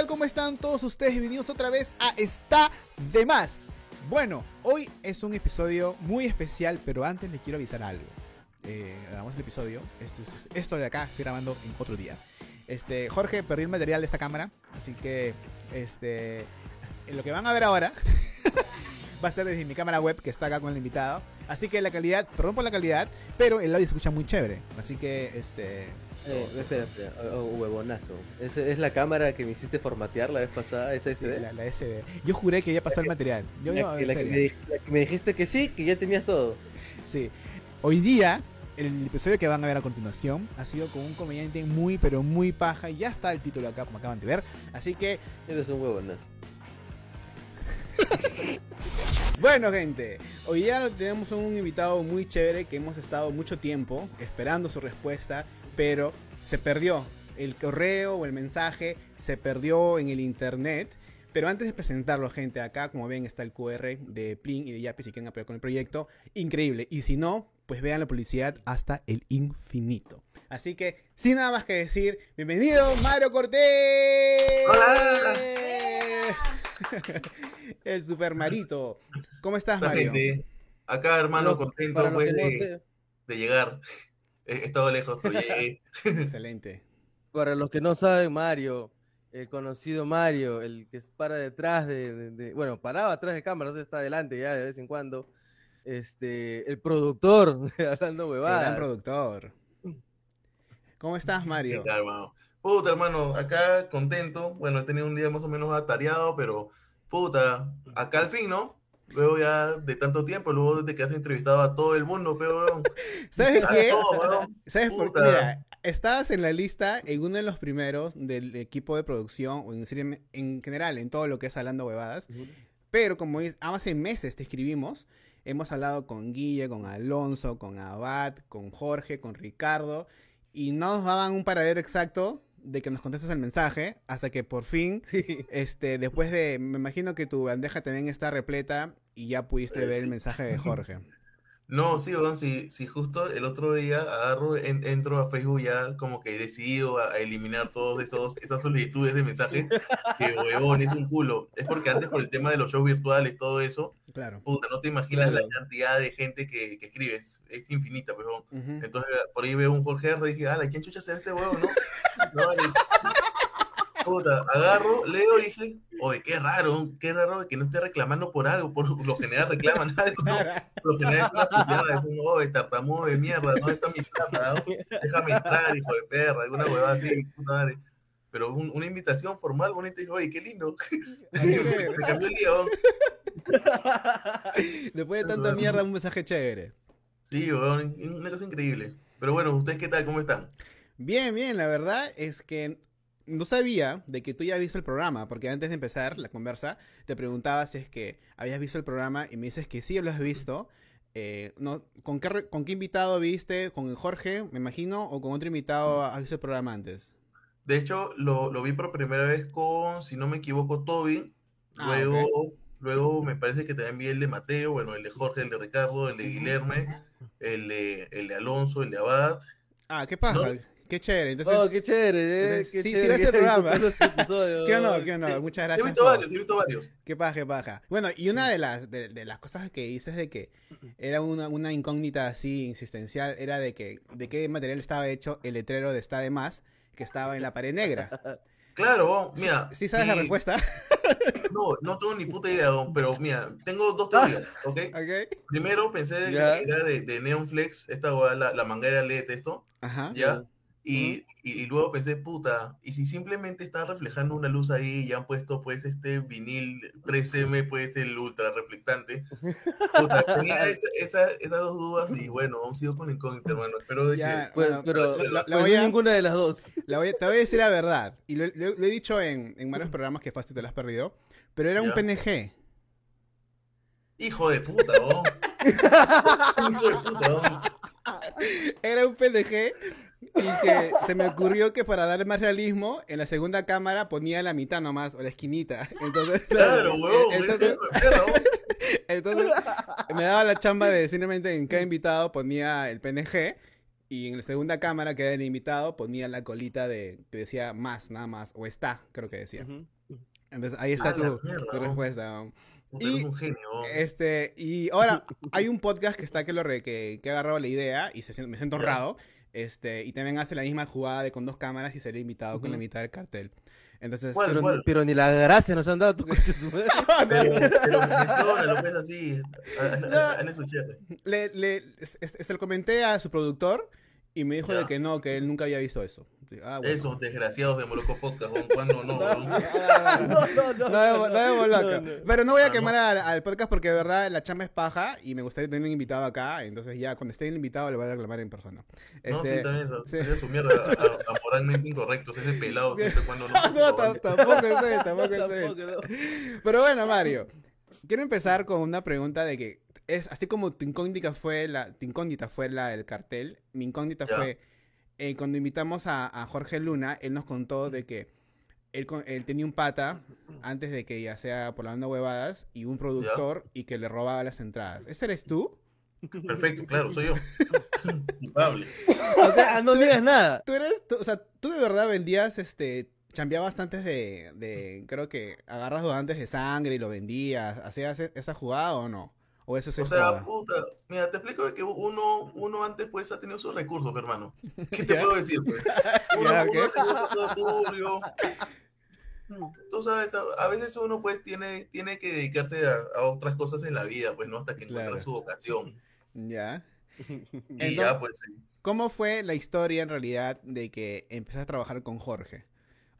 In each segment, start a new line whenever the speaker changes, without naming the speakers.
tal? ¿Cómo están todos ustedes? Bienvenidos otra vez a Está de Más. Bueno, hoy es un episodio muy especial, pero antes les quiero avisar algo. Eh, el episodio, esto, de acá estoy grabando en otro día. Este, Jorge perdió el material de esta cámara, así que este, lo que van a ver ahora va a ser desde mi cámara web que está acá con el invitado. Así que la calidad, perdón por la calidad, pero el audio se escucha muy chévere. Así que este
eh, espera, espera, oh, oh, huevonazo. ¿Es, ¿Es, la cámara que me hiciste formatear la vez pasada? ¿Esa SD?
Sí, la, la, SD. Yo juré que ya pasó el material. Yo,
la,
no,
la, que me, la, que me, dijiste que sí, que ya tenías todo.
Sí. Hoy día, el episodio que van a ver a continuación ha sido con un comediante muy, pero muy paja. Y ya está el título acá, como acaban de ver. Así que.
Eres un huevonazo.
Bueno, gente, hoy ya tenemos un invitado muy chévere que hemos estado mucho tiempo esperando su respuesta, pero se perdió. El correo o el mensaje se perdió en el internet. Pero antes de presentarlo, gente, acá como ven está el QR de Plin y de Yapi si quieren apoyar con el proyecto. Increíble. Y si no, pues vean la publicidad hasta el infinito. Así que, sin nada más que decir, bienvenido Mario Cortés.
Hola.
el super Marito. ¿Cómo estás, Mario?
Gente, acá, hermano, contento pues,
que no
de,
sé-
de llegar. He estado lejos, pero llegué.
Excelente.
Para los que no saben, Mario, el conocido Mario, el que para detrás de, de- de- bueno, paraba atrás de cámara, no sé, está adelante ya de vez en cuando. Este, el productor hablando huevadas.
gran productor. ¿Cómo estás, Mario?
¿Qué tal, hermano? Puta, hermano, acá contento. Bueno, he tenido un día más o menos atareado, pero puta, acá al fin, ¿no? Luego ya de tanto tiempo, luego desde que has entrevistado a todo el mundo, pero
¿Sabes qué?
todo.
¿Sabes por qué? Mira, estabas en la lista en uno de los primeros del equipo de producción, o en, serie- en general, en todo lo que es hablando huevadas. Pero como es- hace meses te escribimos, hemos hablado con Guille, con Alonso, con Abad, con Jorge, con Ricardo, y no nos daban un paradero exacto de que nos contestes el mensaje, hasta que por fin,
Sí.
este, después de, me imagino que tu bandeja también está repleta y ya pudiste
Eh,
ver el mensaje de Jorge.
No, sí, weón, sí, sí, justo el otro día agarro, en- entro a Facebook ya como que decidido a, a eliminar todas esos, esas solicitudes de mensajes, que huevón, es un culo. Es porque antes por el tema de los shows virtuales, todo eso,
Claro.
puta, no te imaginas
Claro.
la cantidad de gente que, que escribes, es infinita, pues, weón.
Ujú.
Entonces por ahí veo un Jorge Herda y dije, ah, ¿quién chucha será este huevo, no? No, vale. Puta, agarro, leo y dije, oye, qué raro, qué raro que no esté reclamando por algo, por lo general reclaman algo, ¿no? Por lo general es una puteada, es un oye, tartamudo de mierda, ¿dónde está mi plata? no? Déjame entrar, hijo de perra, alguna huevada así, puta madre. Pero un- una invitación formal, bonita, y dije, oye, qué lindo. Me cambió el día, ¿no?
Después de tanta mierda, un mensaje chévere.
Sí, weón, una cosa increíble. Pero bueno, ¿ustedes qué tal? ¿Cómo están?
Bien, bien, la verdad es que no sabía de que tú ya has visto el programa, porque antes de empezar la conversa te preguntaba si es que habías visto el programa y me dices que sí lo has visto. Eh, no, ¿con, qué, ¿Con qué invitado viste? ¿Con el Jorge, me imagino? ¿O con otro invitado has visto el programa antes?
De hecho, lo, lo vi por primera vez con, si no me equivoco, Toby.
Ah,
Luego, luego me parece que también vi el de Mateo, bueno, el de Jorge, el de Ricardo, el de Guillermo, el de, el de Alonso, el de Abad.
Ah, qué paja,
No.
Qué chévere. Entonces,
oh, qué chévere, eh.
entonces,
qué
sí, sí,
chévere
ves
que
el
visto
programa. qué honor, qué honor. Muchas
He
gracias.
visto
por-
varios, he visto varios.
Qué paja, qué paja. Bueno, y una de las, de, de las cosas que dices de que era una, una incógnita así insistencial era de que de qué material estaba hecho el letrero de Está de Más que estaba en la pared negra.
Claro, mira.
¿Sí sabes la
sí,
respuesta?
No, no tengo ni puta idea, pero mira, tengo dos teorías, ¿ok? Primero pensé de que era de, de Neon Flex, esta la, la manguera LED, esto,
Ajá.
¿ya? Y, y, y luego pensé, puta, ¿y si simplemente están reflejando una luz ahí y han puesto pues este vinil 3M, pues el ultra reflectante? Puta, tenía esa- esa- esas dos dudas y bueno, aún sigo con incógnita, hermano. Espero de
Ya,
que...
Pues,
Bueno,
pero
la- la
voy a-
ninguna de las dos.
La voy a- te voy a decir la verdad. Y lo, lo- lo he dicho en, en varios programas que fácil te lo has perdido. Pero era un. PNG.
Hijo de puta, ¿no? Hijo de puta, ¿no?
Era un PNG. Y que se me ocurrió que para darle más realismo, en la segunda cámara ponía la mitad nomás, o la esquinita. Entonces,
Claro, huevón,
entonces. Entonces, me daba la chamba de simplemente en cada invitado ponía el PNG Y en la segunda cámara, que era el invitado, ponía la colita de que decía más, nada más, o está, creo que decía. Entonces ahí está
A la
tu,
mierda,
tu respuesta. Y-
un genio.
Este, y ahora hay un podcast que está que lo re- que, que ha agarrado la idea y se, me siento honrado. Este, y también hace la misma jugada de con dos cámaras y sería invitado con la mitad del cartel. Entonces,
¿Cuál?
Pero, ni- pero ni la gracia nos han dado tu.
Pero, pero menciona, lo ves así.
Le, le- es- se lo comenté a su productor y me dijo
Ya.
de que no, que él nunca había visto eso. Ah, bueno.
Esos desgraciados de Moloco Podcast, weón, ¿cuándo no?
No, no, no.
No no.
No, no.
Pero no voy a
Ah,
quemar al, al podcast porque de verdad la chamba es paja y me gustaría tener un invitado acá. Entonces ya cuando esté el invitado le voy a reclamar en persona.
No,
Este,
sí, también.
sí.
Sería su mierda a, a moralmente incorrectos, ese pelado siempre cuando no.
no, tam- tampoco es él, tampoco es él. Pero bueno, Mario, quiero empezar con una pregunta de que es así como tu incógnita fue la, tu incógnita fue la del cartel, mi incógnita fue eh, cuando invitamos a, a Jorge Luna, él nos contó de que él, con- él tenía un pata antes de que ya sea por la banda huevadas y un productor y que le robaba las entradas. ¿Ese eres tú?
Perfecto, claro, soy yo. Culpable.
O sea, no digas nada.
Tú eres, tú- o sea, tú de verdad vendías, este, chambeabas antes de, de, creo que agarras donantes de sangre y lo vendías, ¿hacías e- esa jugada o no? ¿O eso se
O sea, puta, mira, te explico que uno, uno antes pues ha tenido sus recursos, hermano. ¿Qué te puedo decir, pues? Uno, uno tenido pasado turbio. Tú sabes, a, a veces uno pues tiene, tiene que dedicarse a, a otras cosas en la vida, pues, ¿no? Hasta que encuentra
Claro.
su vocación.
Ya.
Y
Entonces-
ya, pues, sí.
¿Cómo fue la historia en realidad de que empezaste a trabajar con Jorge?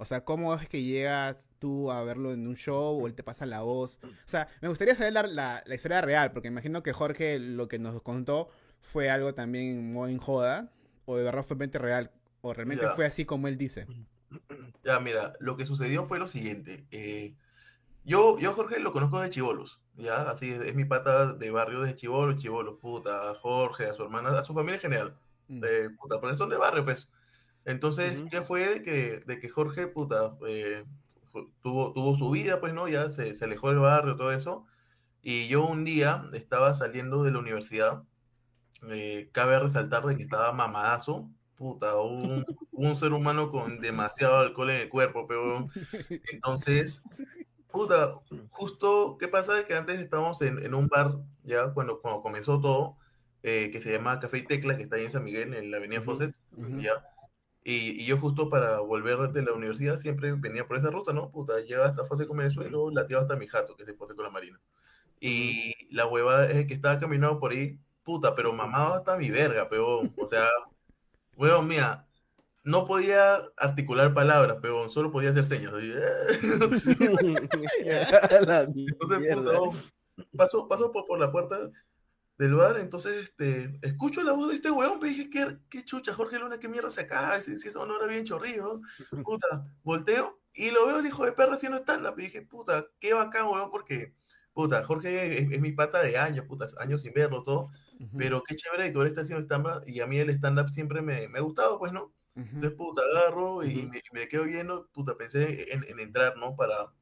O sea, ¿cómo es que llegas tú a verlo en un show o él te pasa la voz? O sea, me gustaría saber la, la- la historia real, porque imagino que Jorge lo que nos contó fue algo también muy en joda, o de verdad fue realmente real, o realmente
Ya.
fue así como él dice.
Ya, mira, lo que sucedió fue lo siguiente. eh, yo, yo a Jorge lo conozco de Chivolos, ¿ya? Así es, es mi pata de barrio de Chivolos, Chivolos, puta, a Jorge, a su hermana, a su familia en general.
Mm.
de puta, por eso de barrio, pues. Entonces,
Ujú.
¿qué fue de que, de que Jorge, puta, eh, tuvo, tuvo su vida, pues, ¿no? Ya se, se alejó del barrio, todo eso. Y yo un día estaba saliendo de la universidad, eh, cabe resaltar de que estaba mamadazo, puta, un, un ser humano con demasiado alcohol en el cuerpo, pero entonces, puta, justo, ¿qué pasa? Que antes estábamos en, en un bar, ya, cuando, cuando comenzó todo, eh, que se llama Café y Tecla, que está ahí en San Miguel, en la avenida Fawcett,
ujú.
ya. Y, y yo justo para volver de la universidad siempre venía por esa ruta, ¿no? Puta, llegaba hasta Fase con Venezuela la tiraba hasta mi jato, que es de Fase con la Marina. Y la hueva es que estaba caminando por ahí, puta, pero mamado hasta mi verga, peón. O sea, huevón, mía, no podía articular palabras, peón, solo podía hacer señas.
La
Entonces, oh, paso, paso por, por la puerta del bar, entonces este, escucho la voz de este weón, pero dije, ¿qué, qué chucha, Jorge Luna, qué mierda se acaba, si, si eso no era bien chorrillo, puta, volteo y lo veo el hijo de perra haciendo stand-up, y dije, puta, qué bacán, weón, porque, puta, Jorge es, es mi pata de años, puta, años sin verlo, todo,
Ujú,
pero qué chévere que ahora está haciendo stand-up, y a mí el stand-up siempre me, me ha gustado, pues, ¿no? Entonces, puta, agarro y,
Ujú.
me, y me quedo viendo, puta, pensé en, en entrar, ¿no? Para,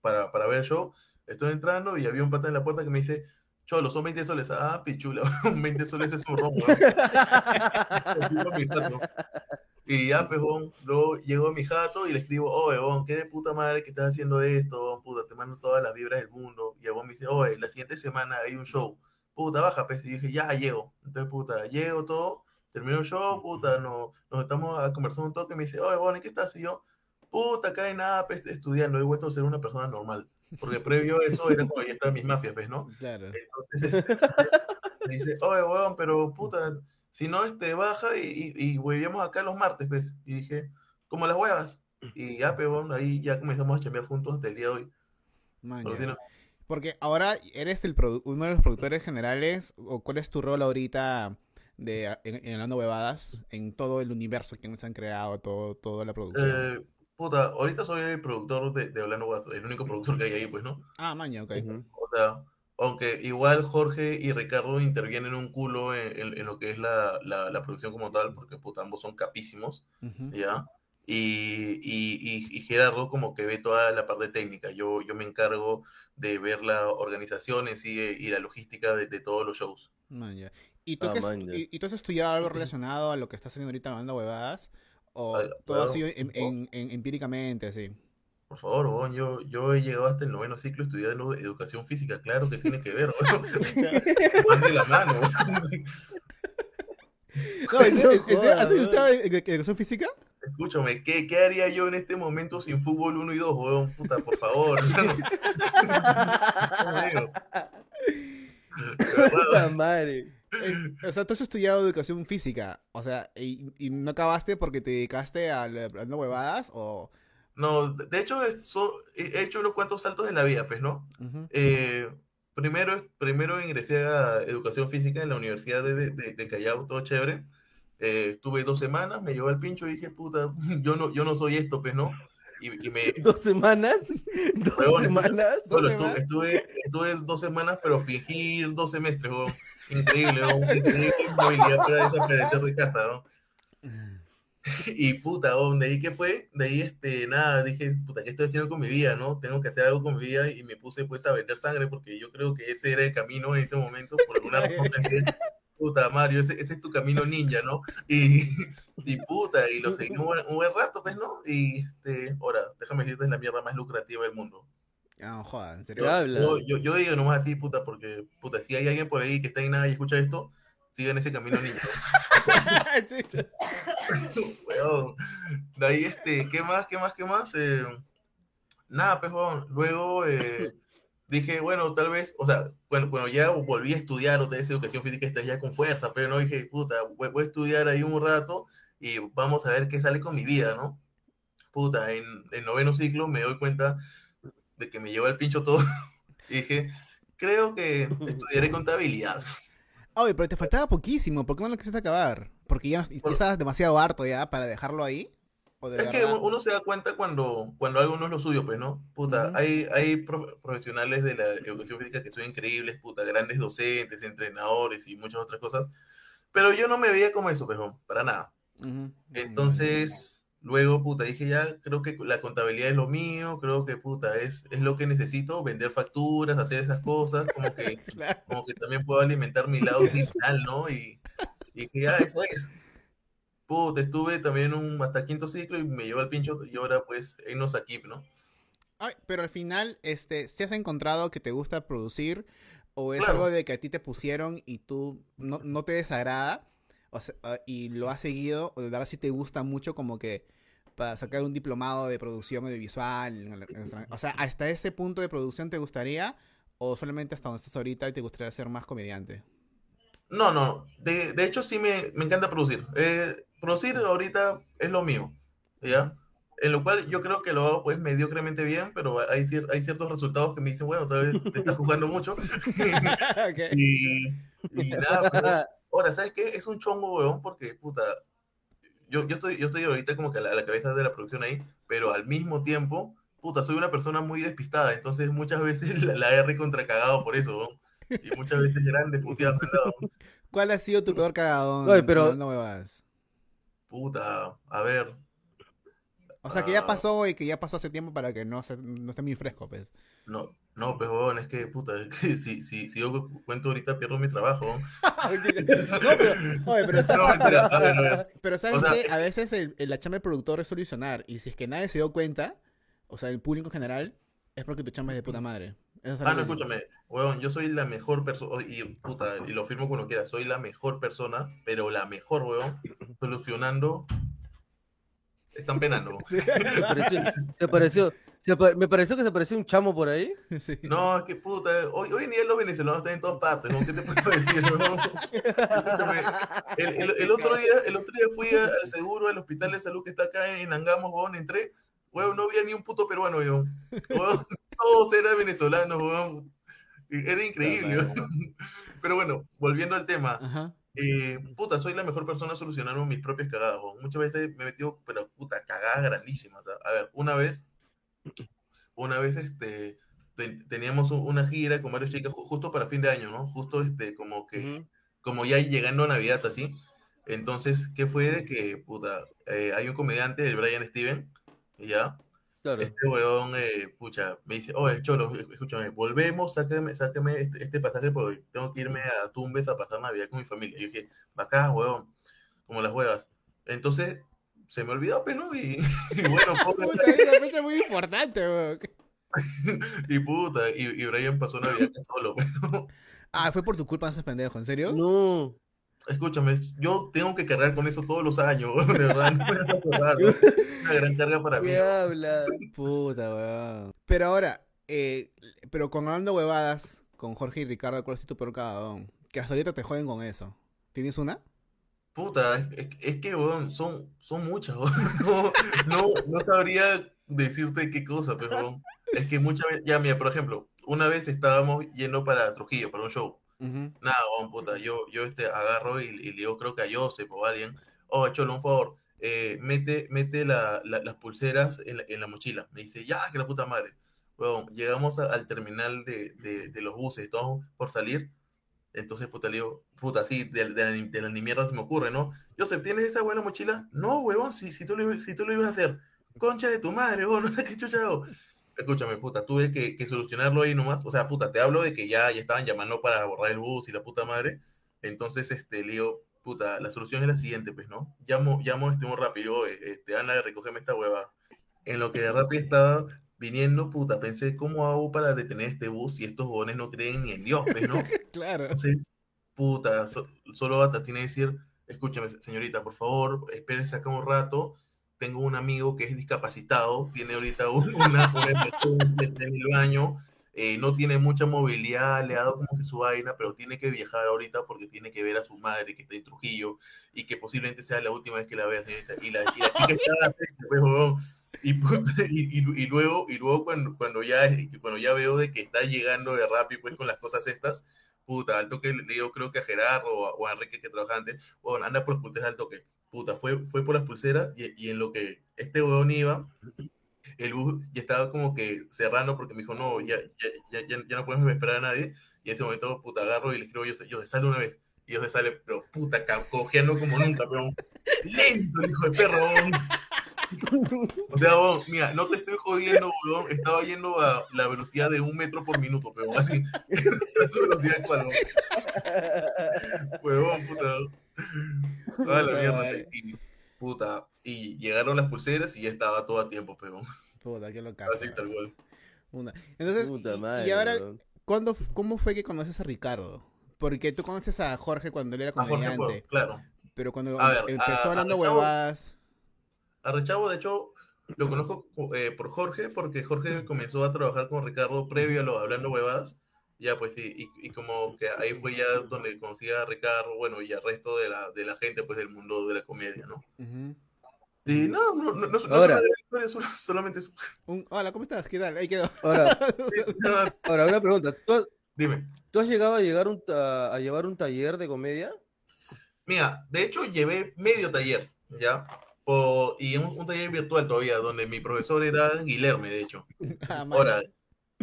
para, para ver el show. Estoy entrando y había un pata en la puerta que me dice, Cholo, son 20 soles. Ah, pichula, 20 soles es un rombo. Y ya, pejón, luego llego a mi jato y le escribo, oye, bon, qué de puta madre que estás haciendo esto, bon, puta, te mando todas las vibras del mundo. Y el bon me dice, oye, la siguiente semana hay un show. Puta, baja, pues. Y dije, ya, llego. Entonces, puta, llego todo, termino el show, puta, no, nos estamos a conversar un toque. Y me dice, oye, bon, ¿en qué estás? Y yo, puta, acá hay nada, pues, estudiando, he vuelto a ser una persona normal. Porque previo a eso era como ya estaban mis mafias, pues, ¿no?
Claro.
Entonces, este, me dice, oye, weón, pero puta, si no, este, baja y, y, y acá los martes, pues. Y dije, como las huevas. Y ya, pero ahí ya comenzamos a chambear juntos hasta el día de hoy. No-
Porque ahora eres el uno de los productores generales, o cuál es tu rol ahorita de en, en Hablando Huevadas, en todo el universo que nos han creado, todo, toda la producción.
Eh, puta, ahorita soy el productor de, de Hablando Guaso, el único productor que hay ahí, pues, ¿no?
Ah, maña, ok.
O sea, aunque igual Jorge y Ricardo intervienen un culo en, en- en lo que es la, la, la producción como tal, porque puta, ambos son capísimos,
Ujú.
¿ya? Y, y, y, y Gerardo como que ve toda la parte técnica. Yo, yo me encargo de ver la organización en sí eh, y la logística de, de todos los shows.
Man, ya. ¿Y, tú
Ah,
has-
man,
y, y tú has estudiado algo relacionado a lo que estás haciendo ahorita hablando huevadas? ¿O todo ha sido en- en- en- empíricamente así?
Por favor, weón, yo, yo he llegado hasta el noveno ciclo estudiando educación física, claro que tiene que ver, weón. Van de la mano.
No, ¿en serio?
No
¿En serio?
jodas,
¿Has estudiado en- en educación física?
Escúchame, ¿qué, ¿qué haría yo en este momento sin fútbol 1 y 2, weón? Puta, por favor.
Puta madre.
Es- o sea, tú has estudiado educación física, o sea, y, y no acabaste porque te dedicaste a la- hablando huevadas o...
No, de hecho, eso, he hecho unos cuantos saltos en la vida, pues, ¿no?
Ujú.
Eh, primero, primero ingresé a educación física en la Universidad de, de- de- de Callao, todo chévere. Eh, estuve dos semanas, me llegó el pincho y dije, puta, yo no, yo no soy esto, pues, ¿no? Y, y me...
¿Dos semanas? ¿Dos semanas?
Bueno,
¿Dos
estuve, estuve, estuve dos semanas, pero fingir dos semestres, weón. Increíble. Increíble movilidad para desaparecer de casa, ¿no? Y puta, weón, de ahí que fue, de ahí este, nada, dije, puta, ¿qué estoy haciendo con mi vida, no? Tengo que hacer algo con mi vida y me puse pues a vender sangre porque yo creo que ese era el camino en ese momento, por alguna razón pensé, puta, Mario, ese, ese es tu camino ninja, ¿no? Y, y puta, y lo seguí un un buen rato, pues, ¿no? Y este, ahora, déjame decirte, es la mierda más lucrativa del mundo.
Ah, no jodas, en
¿Qué
serio.
habla?
Yo, yo, yo digo nomás a ti, puta, porque, puta, si hay alguien por ahí que está en nada y escucha esto, sigan ese camino niño. Weón. De ahí, este, ¿qué más, qué más, qué más? Eh, nada, pues, weón. Luego eh, dije, bueno, tal vez, o sea, bueno, bueno, ya volví a estudiar otra vez educación física, esta ya con fuerza, pero no dije, puta, voy, voy a estudiar ahí un rato y vamos a ver qué sale con mi vida, ¿no? Puta, en el noveno ciclo me doy cuenta de que me lleva el pincho todo y dije, creo que estudiaré contabilidad.
Oye, pero te faltaba poquísimo, ¿por qué no lo quisiste acabar? ¿Porque ya, ya estabas demasiado harto ya para dejarlo ahí? ¿O de
Es que
verdad?
uno se da cuenta cuando, cuando algo no es lo suyo, pues, ¿no? Puta,
Ujú.
hay, hay prof- profesionales de la educación física que son increíbles, puta, grandes docentes, entrenadores y muchas otras cosas, pero yo no me veía como eso, pues, no, para nada.
Ujú.
Entonces, luego, puta, dije ya, creo que la contabilidad es lo mío, creo que, puta, es, es lo que necesito, vender facturas, hacer esas cosas, como que,
Claro.
como que también puedo alimentar mi lado criminal, ¿no? Y, y dije, ya, eso es. Puta, estuve también un, hasta quinto ciclo y me llevó al pincho y ahora, pues, nos aquí, ¿no?
Ay, pero al final, este, ¿si has encontrado que te gusta producir? ¿O es
Claro.
algo de que a ti te pusieron y tú no, no te desagrada? O sea, ah, y lo has seguido, o de verdad sí te gusta mucho como que para sacar un diplomado de producción audiovisual. en el- en el O sea, ¿hasta ese punto de producción te gustaría? ¿O solamente hasta donde estás ahorita y te gustaría ser más comediante?
No, no, de, de hecho sí me, me encanta producir. Eh, producir ahorita es lo mío, ¿ya? En lo cual yo creo que lo hago pues mediocremente bien, pero hay, cier- hay ciertos resultados que me dicen, bueno, tal vez te estás jugando mucho. Y, y nada, pero ahora, ¿sabes qué? Es un chongo, weón, porque, puta, yo, yo, estoy, yo estoy ahorita como que a la, a la cabeza de la producción ahí, pero al mismo tiempo, puta, soy una persona muy despistada, entonces muchas veces la, la he recontracagado por eso, weón. Y muchas veces grande puteando al.
¿Cuál ha sido tu peor cagadón?
Oye, pero-
hablando huevadas?
Puta, a ver.
O sea, que ya
Ah.
pasó y que ya pasó hace tiempo para que no, se- no esté muy fresco, pues.
No, no, pues, weón, es que, puta, es que si, si, si yo cu- cuento ahorita pierdo mi trabajo.
no, pero, oye, pero, sa-
No, ver,
pero ¿sabes
O sea,
qué? A veces el, el- la chamba del productor es solucionar. Y si es que nadie se dio cuenta, o sea, el público en general, es porque tu chamba es de puta madre. Eso
Ah, no,
que-
escúchame, weón, yo soy la mejor persona, y puta, y lo firmo cuando quiera, soy la mejor persona, pero la mejor, weón, solucionando. Están penando.
Sí,
¿Se pareció, se pareció- me pareció que se pareció un chamo por ahí.
sí.
No, es que puta, hoy, hoy en día los venezolanos están en todas partes, ¿no? ¿Qué te puedo decir, el, el- el otro día, el otro día fui a- al seguro, al hospital de salud que está acá en Angamos, weón, entré, weón, no había ni un puto peruano, weón. Weón, todos eran venezolanos, weón. Era increíble, weón. Pero bueno, volviendo al tema,
Ajá.
eh, puta, soy la mejor persona solucionando mis propias cagadas, weón. Muchas veces me he metido, pero puta, cagadas grandísimas. A, a ver, una vez, una vez, este, te- teníamos un- una gira con varios chicas ju- justo para fin de año, ¿no? Justo, este, como que,
Ujú.
como ya llegando a Navidad, así. Entonces, ¿qué fue de que, puta, eh, hay un comediante, el Brian Steven, y ya,
Claro.
Este weón, eh, pucha, me dice, oye, Cholo, escúchame, volvemos, sáqueme, sáqueme este, este pasaje porque tengo que irme a Tumbes a pasar Navidad con mi familia. Y yo dije, bacán, weón, como las huevas. Entonces, se me olvidó, pero no, y, y bueno, pobre,
Puta, es una fecha muy importante, weón.
y puta, y, y Brian pasó Navidad solo, pero
Ah, fue por tu culpa ese pendejo, ¿en serio?
No.
escúchame, yo tengo que cargar con eso todos los años, de verdad, no me hagas acordar, ¿no? Una gran carga para mí.
¿Qué habla?
Puta, weón. Pero ahora, eh, pero con hablando huevadas, con Jorge y Ricardo, ¿cuál es tu peor cagón? Que hasta ahorita te joden con eso. ¿Tienes una?
Puta, es, es- que, son, son muchas. No, no, no sabría decirte qué cosa, pero weón, es que muchas veces, ya mira, por ejemplo, una vez estábamos yendo para Trujillo, para un show.
Ujú.
Nada, weón, puta, yo, yo este, agarro y, y le digo, creo que a Joseph o a alguien, oh, Cholo, un favor, eh, mete, mete la- la- las pulseras en la, en la mochila. Me dice, ya, que la puta madre. Weón, llegamos a- al terminal de, de, de los buses, todos por salir. Entonces, puta, le digo, puta, así, de, de, la, ni- de la ni mierda se me ocurre, ¿no? Joseph, ¿tienes esa buena mochila? No, huevón, si, si, tú lo, si tú lo ibas a hacer. Concha de tu madre, huevón, ¿qué chucha hago? Escúchame, puta, tuve que, que solucionarlo ahí nomás. O sea, puta, te hablo de que ya, ya estaban llamando para borrar el bus y la puta madre. Entonces, este, le digo, puta, la solución es la siguiente, pues, ¿no? Llamo, llamo este un rápido, este, Ana, recógeme esta hueva. En lo que de Rappi estaba viniendo, puta, pensé, ¿cómo hago para detener este bus si estos jóvenes no creen ni en Dios, pues, ¿no?
Claro.
Entonces, puta, so- solo Bata tiene que decir, escúchame, señorita, por favor, espérese acá un rato. Tengo un amigo que es discapacitado, tiene ahorita un- una, emergencia, está en el baño, eh, no tiene mucha movilidad, le ha dado como que su vaina, pero tiene que viajar ahorita porque tiene que ver a su madre que está en Trujillo y que posiblemente sea la última vez que la vea, señorita. Y la, y la chica está pues. Y, y, y- luego, y luego cuando, cuando, ya, cuando ya veo de que está llegando de Rappi pues con las cosas estas, puta, al toque le digo, creo que a Gerardo o a, o a Enrique que trabaja antes, bueno, anda por pulseras al toque. Puta, fue, fue por las pulseras y, y en lo que este huevón iba, el bus ya estaba como que cerrando porque me dijo, no, ya, ya, ya, ya, no podemos esperar a nadie. Y en ese momento, puta, agarro y le escribo, yo, yo sale una vez. Y yo se sale, pero puta, cojeando como nunca, pero lento, hijo de perro. O sea, huevón, mira, no te estoy jodiendo, weón. Estaba yendo a la velocidad de un metro por minuto, pero así. Esa es su velocidad actual, huevón. Huevón, puta. Toda la mierda.
Vale.
Y, puta. Y llegaron las pulseras y ya estaba todo a tiempo, pero
Puta, qué loca.
así tal cual.
Una. Entonces,
Puta
y-
madre.
y ahora,
weón.
¿cuándo, ¿cómo fue que conoces a Ricardo? Porque tú conoces a Jorge cuando él era
A Jorge,
comediante,
claro.
pero cuando
A ver,
empezó
a- a
hablando
Chavo-
huevadas...
A Rechavo, de hecho, lo conozco eh, por Jorge, porque Jorge comenzó a trabajar con Ricardo previo a lo hablando huevadas. Ya, pues sí, y, y como que ahí fue ya donde conocí a Ricardo, bueno, y al resto de la, de la gente, pues del mundo de la comedia, ¿no?
Ujú.
Y no, no, no, no, no
Ahora.
es una historia, solamente es.
Un, hola, ¿cómo estás? ¿Qué tal? Ahí quedó.
Ahora, ahora, una pregunta. ¿Tú has,
Dime,
tú has llegado a, llegar un ta- a llevar un taller de comedia?
mira, de hecho llevé medio taller, ¿ya? O- y un, un taller virtual todavía, donde mi profesor era Guilherme, de hecho.
Ah.
Ahora,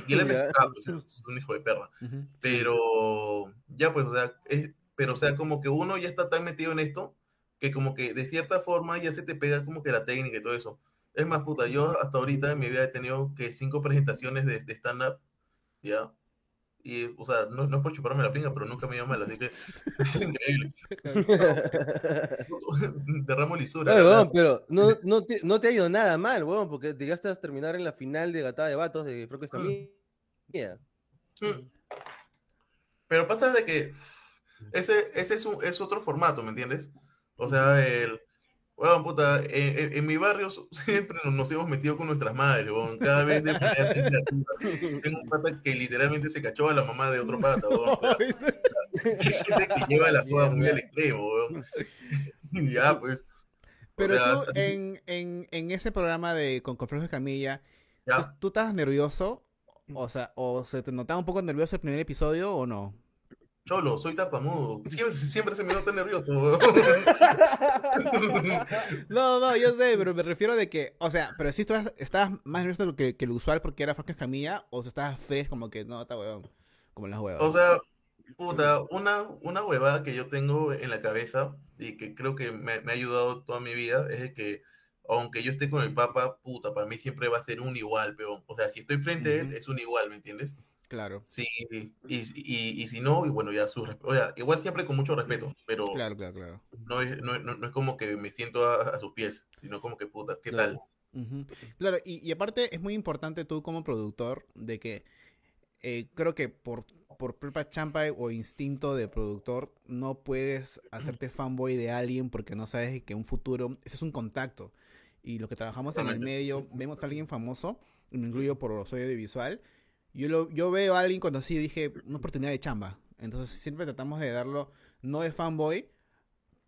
Guilherme es, ah, pues, es un hijo de perra.
Ujú.
pero ya pues, o sea, es- pero o sea, como que uno ya está tan metido en esto que como que de cierta forma ya se te pega como que la técnica y todo eso. Es más, puta, yo hasta ahorita en mi vida he tenido que cinco presentaciones de, de stand-up, ¿ya? Y, o sea, no, no es por chuparme la pinga, pero nunca me dio mal, así que es increíble. Derramo lisura.
Oye, weón, pero no, no, te, no te ha ido nada mal, weón, porque llegaste a terminar en la final de Gatada de Vatos de Franco Escamilla.
Mm. Pero pasa de que ese, ese es, un, es otro formato, ¿me entiendes? O sea, el... Bueno, puta, en, en- en mi barrio siempre nos, nos hemos metido con nuestras madres, weón, cada vez de. Tengo un pata que literalmente se cachó a la mamá de otro pata, hay gente que lleva la joda muy al extremo. Y ya, pues,
Pero
o sea,
tú,
así-
en, en, en ese programa de con Confresos de Camilla, ¿tú, tú estabas nervioso? O sea, ¿o se te notaba un poco nervioso el primer episodio o no?
Cholo, soy tartamudo. Siempre, siempre se me nota nervioso.
No, no, yo sé, pero me refiero de que, o sea, pero si tú estabas- más nervioso que, que lo usual porque era Franco Escamilla, o estabas fresh como que no, está huevón, como las huevas.
O sea, puta, una, una huevada que yo tengo en la cabeza y que creo que me, me ha ayudado toda mi vida es de que aunque yo esté con el Papa, puta, para mí siempre va a ser un igual, pero, o sea, si estoy frente a él, es un igual, ¿me entiendes?
Claro,
Sí, y, y, y si no, y bueno, ya su o sea, igual siempre con mucho respeto, pero
claro, claro, claro.
no es, no, no- no es como que me siento a, a sus pies, sino como que, puta, ¿qué
Claro.
tal?
Claro, y, y aparte es muy importante tú como productor de que eh, creo que por, por propia champa o instinto de productor no puedes hacerte fanboy de alguien porque no sabes que un futuro ese es un contacto. Y lo que trabajamos en el medio, vemos a alguien famoso, me incluyo por soy audiovisual, yo, lo, yo veo a alguien cuando sí dije una oportunidad de chamba. Entonces siempre tratamos de darlo, no de fanboy,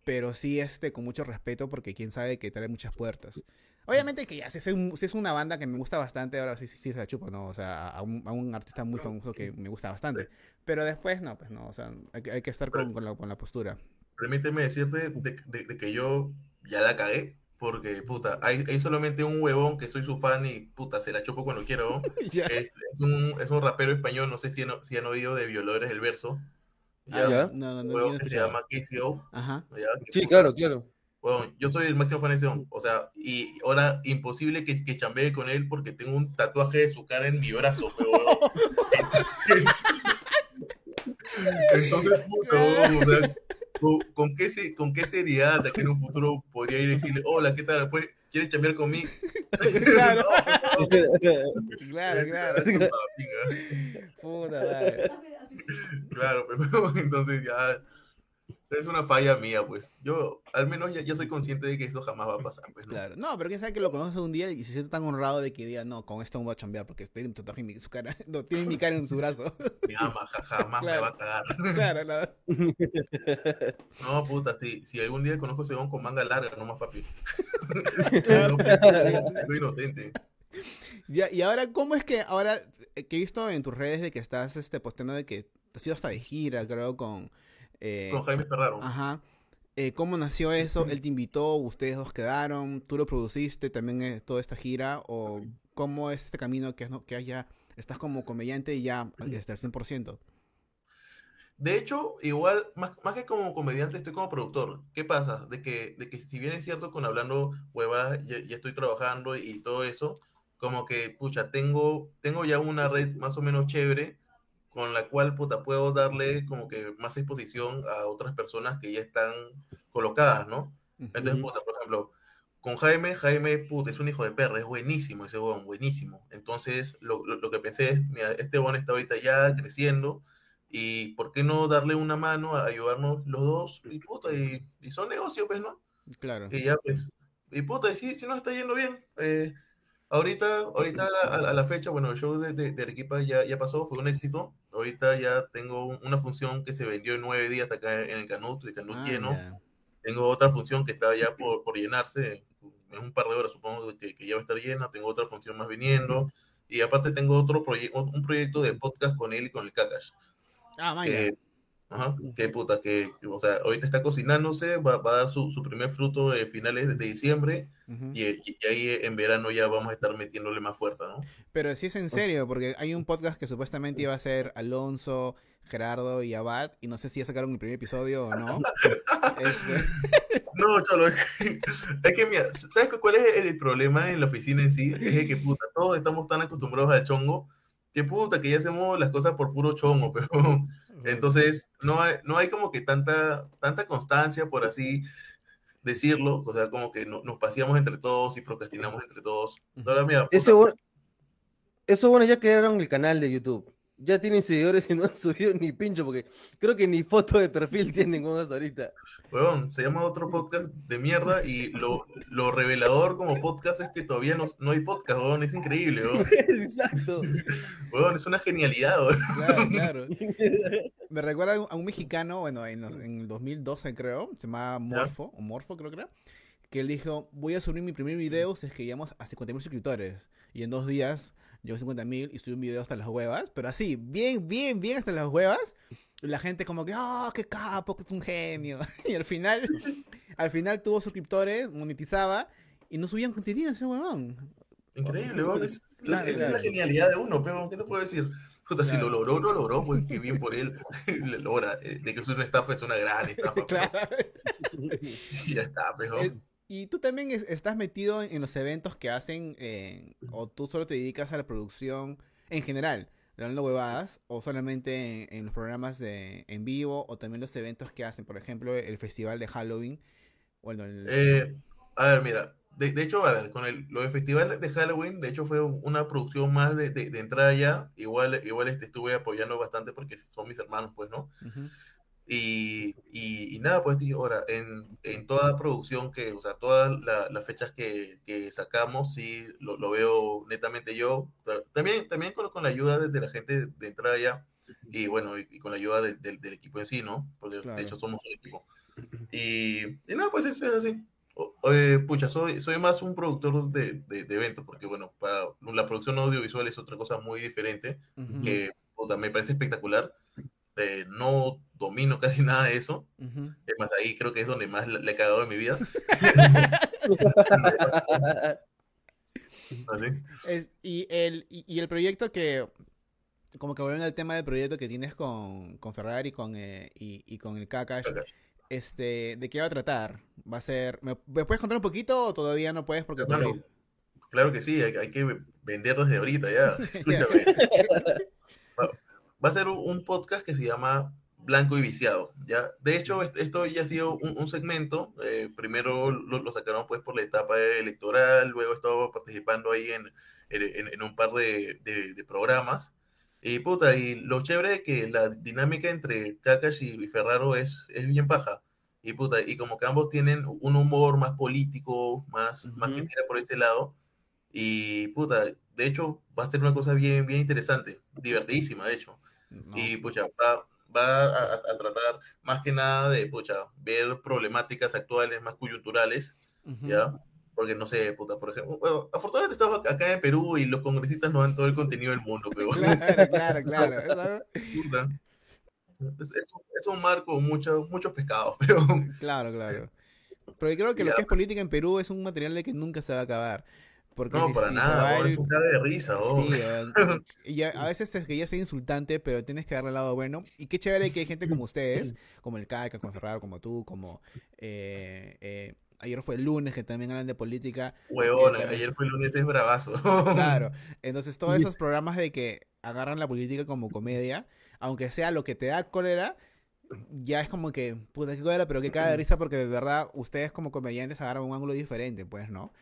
pero sí este con mucho respeto porque quién sabe que trae muchas puertas. Obviamente que ya, si es, un- si es una banda que me gusta bastante, ahora sí, sí, sí se la chupo, ¿no? O sea, a un, a un artista muy famoso que me gusta bastante. Pero después, no, pues no, o sea, hay, que- hay que estar con, con la, con la postura.
Permíteme decirte de, de- de que yo ya la cagué, porque, puta, hay, hay solamente un huevón que soy su fan y, puta, se la chupo cuando quiero.
Ya.
Es, es un, es un rapero español, no sé si han, si han oído de Violadores del Verso.
Ah, ya.
No, no,
huevón que se llama KCO.
Ajá.
ya, que,
Sí,
puta,
claro, claro.
huevón, yo soy el máximo fan de ese huevón, O sea, y ahora imposible que, que chambee con él porque tengo un tatuaje de su cara en mi brazo, huevón. Entonces, puta, huevón, o sea, ¿con, con qué, se- ¿con qué seriedad de que en un futuro podría ir y decirle, hola, ¿qué tal? Pues, ¿quieres chambear conmigo?
Claro.
No,
Claro, claro. Puta madre.
Claro, pero entonces ya es una falla mía, pues. Yo al menos ya, ya soy consciente de que eso jamás va a pasar, pues. ¿no?
Claro. No, pero quién sabe que lo conoce un día y se siente tan honrado de que diga, no, con esto no voy a chambear porque estoy en tatuaje en su cara. No, tiene mi cara en su brazo.
Mi ama ja- jamás me
Claro.
va a cagar.
claro, claro.
No, puta, si, si algún día conozco a ese con manga larga, no más papi. No, soy inocente.
Ya, y ahora, ¿cómo es que ahora eh, que he visto en tus redes de que estás este, posteando de que has ido hasta de gira, creo, con... eh,
Con Jaime Ferraro.
Ajá. Eh, ¿Cómo nació eso? ¿Él te invitó? ¿Ustedes dos quedaron? ¿Tú lo produciste también toda esta gira? ¿O cómo es este camino que, no- que ya estás como comediante y ya este, al 100%?
De hecho, igual, más, más que como comediante, estoy como productor. ¿Qué pasa? De que, de que si bien es cierto con hablando huevas, ya, ya estoy trabajando y todo eso, como que, pucha, tengo, tengo ya una red más o menos chévere con la cual, puta, puedo darle como que más exposición a otras personas que ya están colocadas, ¿no? Entonces, puta, por ejemplo, con Jaime, Jaime, puta, es un hijo de perra, es buenísimo ese huevón, buenísimo. Entonces, lo, lo- lo que pensé es, mira, este huevón está ahorita ya creciendo, y ¿por qué no darle una mano a ayudarnos los dos? Y puta, y, y son negocios, pues, ¿no?
Claro.
Y ya, pues, y puta, y sí, sí nos está yendo bien. Eh, ahorita, ahorita a la, a la fecha, bueno, el show de, de, de Arequipa ya, ya pasó, fue un éxito. Ahorita ya tengo un- una función que se vendió en nueve días acá en el Canut, el Canut
Ah,
lleno.
ya.
Tengo otra función que está ya por, por llenarse, en un par de horas supongo que, que ya va a estar llena. Tengo otra función más viniendo. Y aparte tengo otro proyecto, un proyecto de podcast con él y con el Kakash.
Ah, vaya.
Ajá, que puta, que, o sea, ahorita está cocinándose, va, va a dar su, su primer fruto a finales de, de diciembre.
Ujú.
Y, y- y ahí en verano ya vamos a estar metiéndole más fuerza, ¿no?
Pero sí es en serio, porque hay un podcast que supuestamente iba a ser Alonso, Gerardo y Abad, y no sé si ya sacaron el primer episodio o no. Este,
No, cholo, es que, es que, mira, ¿sabes cu- cuál es el, el problema en la oficina en sí? Es de que, puta, todos estamos tan acostumbrados al chongo, que puta, que ya hacemos las cosas por puro chongo, pero entonces no hay, no hay como que tanta, tanta constancia, por así decirlo, o sea, como que no- nos paseamos entre todos y procrastinamos entre todos. Ahora, mira,
Eso, bueno, eso bueno, ya crearon el canal de YouTube. Ya tienen seguidores y no han subido ni pincho, porque creo que ni foto de perfil tienen con hasta ahorita.
Weón, se llama otro podcast de mierda y lo, lo revelador como podcast es que todavía no, no hay podcast, weón, es increíble, weón.
Exacto.
Weón, es una genialidad, weón.
claro, claro. Me recuerda a un- mexicano, bueno, en, los- en el 2012 creo, se llamaba Morfo, o Morfo creo que era, que él dijo, voy a subir mi primer video si es que llegamos a 50 mil suscriptores. Y en dos días llegó a 50 mil y subí un video hasta las huevas, pero así, bien, bien, bien hasta las huevas. Y la gente como que, oh, qué capo, que es un genio. Y al final, al final tuvo suscriptores, monetizaba y no subían contenido ese huevón.
Increíble, weón. Es, la,
Claro,
es la genialidad de uno, pero ¿qué te puedo decir? Puta, si
Claro.
lo logró, lo logró, pues qué bien por él. Le logra. eh, De que es una estafa, es una gran estafa.
claro.
Y ya está, pero.
Y tú también es- estás metido en, en los eventos que hacen, eh, o tú solo te dedicas a la producción en general, dando huevadas, o solamente en, en los programas de, en vivo, o también los eventos que hacen, por ejemplo, el festival de Halloween. Bueno, el-
Eh, a ver, mira, de, de hecho, a ver, con el, lo del festival de Halloween, de hecho fue una producción más de, de, de entrada ya, igual, igual este, estuve apoyando bastante porque son mis hermanos, pues, ¿no? Y, y, y nada, pues tío, ahora, en, en toda producción que, o sea, todas la- las fechas que, que sacamos, sí, lo, lo veo netamente yo. Ta- También, también con, con la ayuda de, de la gente de entrar allá y bueno, y, y con la ayuda del- del- del equipo en sí, ¿no? Porque
Claro.
de hecho somos un equipo. Y, y nada, pues eso es así. O- eh, pucha, soy, soy más un productor de, de, de eventos, porque bueno, para la producción audiovisual es otra cosa muy diferente
ujú,
que puta, me parece espectacular. Eh, no domino casi nada de eso.
ujú.
Es más, ahí creo que es donde más le he cagado en mi vida. Así.
Es- y, el, y, y el proyecto que, como que volviendo al tema del proyecto que tienes con, con Ferrari con, eh, y, y con el Kakash, este, ¿de qué va a tratar? ¿Va a ser, me, me puedes contar un poquito o todavía no puedes porque todavía-
claro que sí, hay, hay que vender desde ahorita ya. Va, a ser un, podcast que se llama Blanco y Viciado, ¿ya? De hecho, est- esto ya ha sido un, un segmento. eh, primero lo, lo sacaron pues por la etapa electoral, luego estaba participando ahí en, en, en un par de, de- de programas. Y puta, y lo chévere es que la dinámica entre Kakash y, Ferraro es, es bien paja. Y puta, y como que ambos tienen un humor más político, más, más que tira por ese lado. Y puta, de hecho, va a ser una cosa bien, bien interesante, divertidísima, de hecho.
No.
Y pucha, va, va a, a- tratar más que nada de, pucha, ver problemáticas actuales más coyunturales,
Ujú.
¿ya? Porque no sé, puta, por ejemplo, bueno, afortunadamente estamos acá en Perú y los congresistas nos dan todo el contenido del mundo, pero
Claro, claro, claro.
Es, es un- es un marco muchos muchos pescados, pero
claro, claro. Pero yo creo que lo
Ya.
que es política en Perú es un material de que nunca se va a acabar. Porque
no,
si-
para
si
nada,
a
es un cague de risa, oh.
Sí, weón. Y ya- a veces es que ya sea insultante, pero tienes que darle el lado bueno. Y qué chévere que hay gente como ustedes, como el Caca, como Ferraro, como tú, como eh, eh, ayer fue el lunes que también hablan de política.
Huevón,
Eh,
ayer fue el lunes, es bravazo.
Claro. Entonces todos esos programas de que agarran la política como comedia, aunque sea lo que te da cólera, ya es como que, puta, qué cólera, pero que cae de risa porque de verdad ustedes como comediantes agarran un ángulo diferente, pues, ¿no?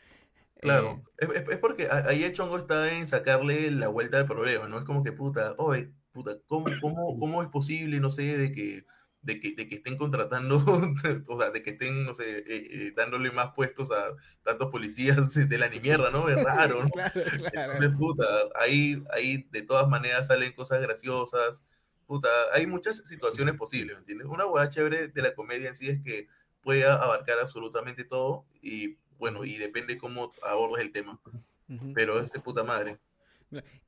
Claro,
Eh,
es, es- porque ahí el chongo está en sacarle la vuelta al problema, ¿no? Es como que, puta, oye, puta, ¿cómo, cómo, cómo es posible, no sé, de que, de que, de que estén contratando, o sea, de que estén, no sé, eh, eh, dándole más puestos a tantos policías de la ni mierda, ¿no? Es raro, ¿no?
claro, claro.
Entonces, puta, ahí, ahí de todas maneras salen cosas graciosas, puta, hay muchas situaciones posibles, ¿me entiendes? Una hueá chévere de la comedia en sí es que puede abarcar absolutamente todo y, bueno, y depende cómo abordes el tema, pero es de puta madre.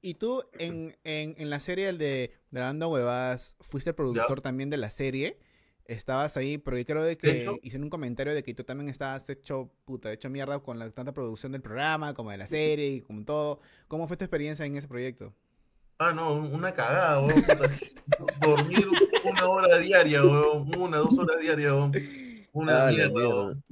Y tú en, en, en la serie el de Grabando Huevadas, fuiste el productor también de la serie. Estabas ahí, pero yo creo de que
hecho-
hicieron un comentario de que tú también estabas hecho, puta, hecho mierda con la tanta producción del programa, como de la serie y como todo. ¿Cómo fue tu experiencia en ese proyecto?
Ah, no, una cagada, weón. Dormir una hora diaria, weón, una, dos horas diarias, weón. Una mierda,
mierda.
weón.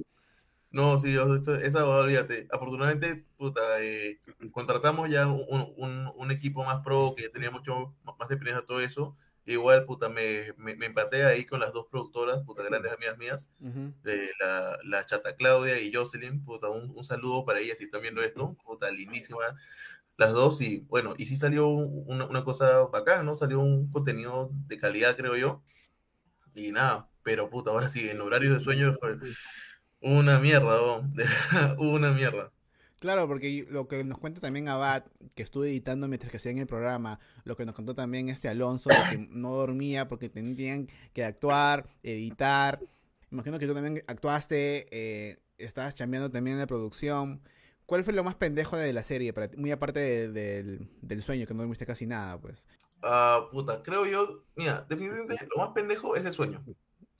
No, sí, yo- esto- esa olvídate. Afortunadamente, puta, eh, contratamos ya un, un- un equipo más pro que tenía mucho más experiencia en todo eso. Igual, puta, me, me, me empaté ahí con las dos productoras, puta, grandes amigas mías,
Ujú.
eh, la, la chata Claudia y Jocelyn, puta, un, un saludo para ellas si están viendo esto, puta, lindísima las dos y bueno, y sí salió una, una cosa bacán, ¿no? Salió un contenido de calidad, creo yo, y nada, pero puta, ahora sí, en horario de sueño, una mierda, verdad, una mierda.
Claro, porque lo que nos cuenta también Abad, que estuve editando mientras que hacían el programa, lo que nos contó también este Alonso, de que no dormía porque tenían que actuar, editar. Imagino que tú también actuaste, eh, estabas chambeando también en la producción. ¿Cuál fue lo más pendejo de la serie para ti? Muy aparte de- del, del sueño, que no dormiste casi nada, pues.
Ah, puta, creo yo, mira, definitivamente lo más pendejo es el sueño.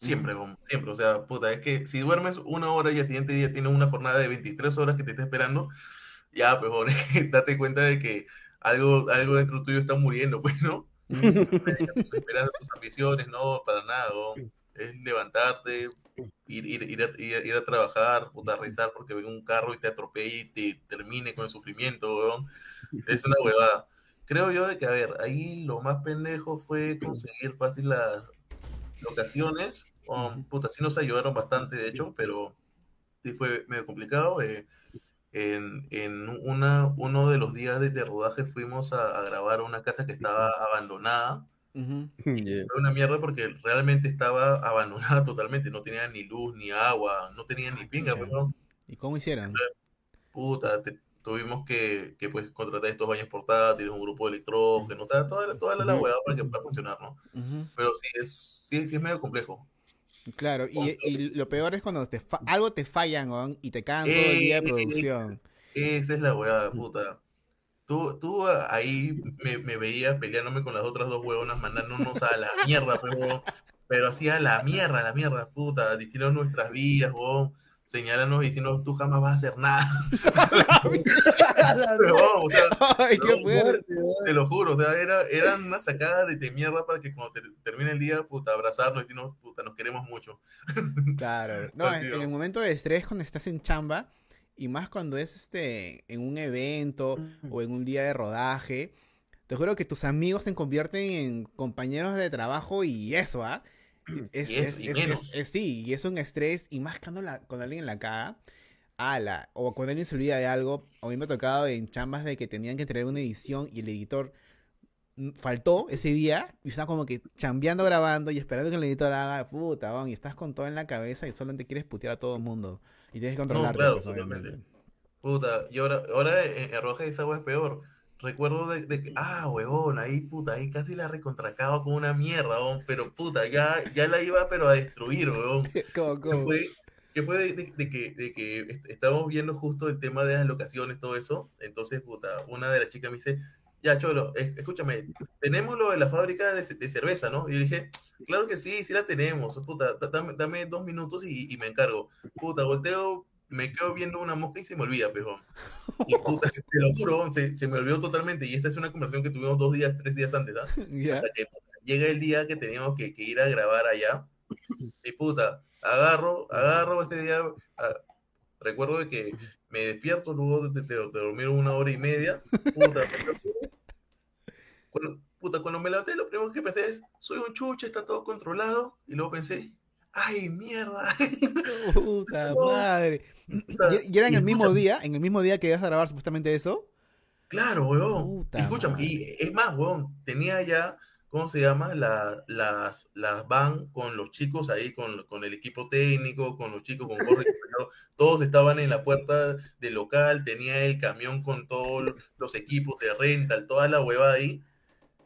Siempre, weón, siempre. O sea, puta, es que si duermes una hora y al siguiente día tienes una jornada de 23 horas que te está esperando, ya, pues, weón, date cuenta de que algo, algo dentro tuyo está muriendo, pues, ¿no? Esperanzas, tus ambiciones, no, para nada, weón. Es levantarte, ir, ir, ir, a, ir, a trabajar, puta, rezar porque venga un carro y te atropelle y te termine con el sufrimiento, weón. Es una huevada. Creo yo de que, a ver, ahí lo más pendejo fue conseguir fácil las locaciones. Um, puta, sí nos ayudaron bastante, de hecho, pero sí fue medio complicado. Eh, en, en una, uno de los días de, de rodaje fuimos a, a, grabar una casa que estaba abandonada.
Uh -huh.
yeah. Fue una mierda porque realmente estaba abandonada totalmente, no tenía ni luz, ni agua, no tenía ni pinga, pues, ¿no?
¿Y cómo hicieron?
Puta, te, tuvimos que, que, pues contratar estos baños portátiles, un grupo de electrógeno, toda, toda, toda la, la hueá para que pueda funcionar, ¿no?
Uh -huh.
Pero sí es, sí, sí es medio complejo.
Claro, y, y, lo peor es cuando te algo te fallan ¿no? y te cagan todo el día de producción.
Esa es la weá, puta. Tú, tú ahí me, me, veías peleándome con las otras dos huevonas, mandándonos a la mierda, pero, pero así a la mierda, a la mierda, puta, diciendo nuestras vidas, huevón, señalándonos diciendo tú jamás vas a hacer nada. pero, vamos, o sea,
Ay, qué fuerte,
te lo juro, o sea, era, eran una sacada de, de mierda para que cuando te, termine el día, puta, abrazarnos y decirnos, puta, nos queremos mucho.
claro, no, en, en el momento de estrés, cuando estás en chamba, y más cuando es este en un evento o en un día de rodaje. Te juro que tus amigos se convierten en compañeros de trabajo y eso, ¿ah? Es, es, es, es, sí, y es un estrés, y más cuando, la, cuando alguien la caga, ala, o cuando alguien se olvida de algo, a mí me ha tocado en chambas de que tenían que traer una edición y el editor faltó ese día y estaba como que chambeando grabando y esperando que el editor haga puta, van, y estás con todo en la cabeza y solamente quieres putear a todo el mundo. Y tienes que controlar.
No, claro, pues, obviamente. Puta, y ahora, ahora en, en Roja esa es peor. Recuerdo de, de, que, ah, huevón, ahí puta, ahí casi la recontracaba con una mierda, huevón, pero puta, ya, ya la iba pero a destruir, huevón.
¿Cómo, cómo?
Que fue, que fue de, de, de, que, de que estábamos viendo justo el tema de las locaciones, todo eso. Entonces, puta, una de las chicas me dice, ya, Cholo, escúchame, tenemos lo de la fábrica de, de, cerveza, ¿no? Y yo dije, claro que sí, sí la tenemos, puta, dame, dame dos minutos y, y, me encargo. Puta, volteo, me quedo viendo una mosca y se me olvida, pejón. Y puta, te lo juro, se, se, me olvidó totalmente. Y esta es una conversación que tuvimos dos días, tres días antes, ¿ah?
Yeah.
Que puta, llega el día que teníamos que, que, ir a grabar allá. Y puta, agarro, agarro ese día. A, recuerdo de que me despierto luego de, de, de, dormir una hora y media. Puta, cuando, puta, cuando me levanté, lo primero que pensé es, soy un chuche, está todo controlado. Y luego pensé, ay, mierda.
Puta madre. ¿Y, era en el mismo día? ¿En el mismo día que ibas a grabar supuestamente eso?
Claro, weón. Escúchame, y es más, weón, tenía ya, ¿cómo se llama? La, las, las van con los chicos ahí, con, con el equipo técnico, con los chicos, con Jorge, todos estaban en la puerta del local, tenía el camión con todos los equipos de rental, toda la hueva ahí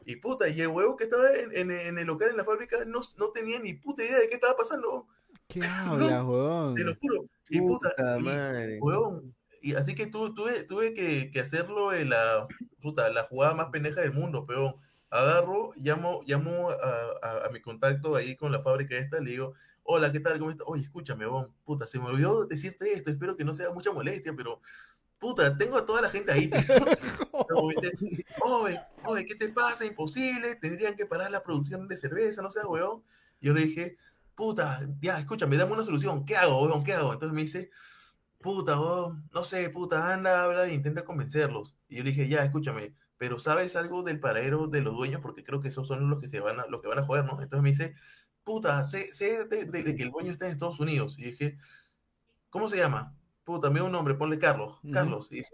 y puta, y el huevo que estaba en, en, en el local, en la fábrica, no, no, tenía ni puta idea de qué estaba pasando.
¿Qué habla, huevón?
Te lo juro. Y puta, puta y, huevón, y así que tu, tuve, tuve que, que, hacerlo en la, puta, la jugada más pendeja del mundo, pero agarro, llamo, llamo a, a, a, mi contacto ahí con la fábrica esta, le digo, hola, ¿qué tal? ¿Cómo estás? Oye, escúchame, huevón, puta, se me olvidó decirte esto, espero que no sea mucha molestia, pero puta, tengo a toda la gente ahí. Pero, dice, oye, oye, ¿qué te pasa? Imposible, tendrían que parar la producción de cerveza, no seas weón. Yo le dije, puta, ya, escúchame, dame una solución, ¿qué hago, weón? ¿Qué hago? Entonces me dice, puta, weón, no sé, puta, anda, habla e intenta convencerlos. Y yo le dije, ya, escúchame, pero ¿sabes algo del paradero de los dueños? Porque creo que esos son los que se van a, los que van a joder, ¿no? Entonces me dice, puta, sé, sé de, de, de que el dueño está en Estados Unidos. Y dije, ¿cómo se llama? Puta, me un nombre, ponle Carlos, Carlos. Uh -huh.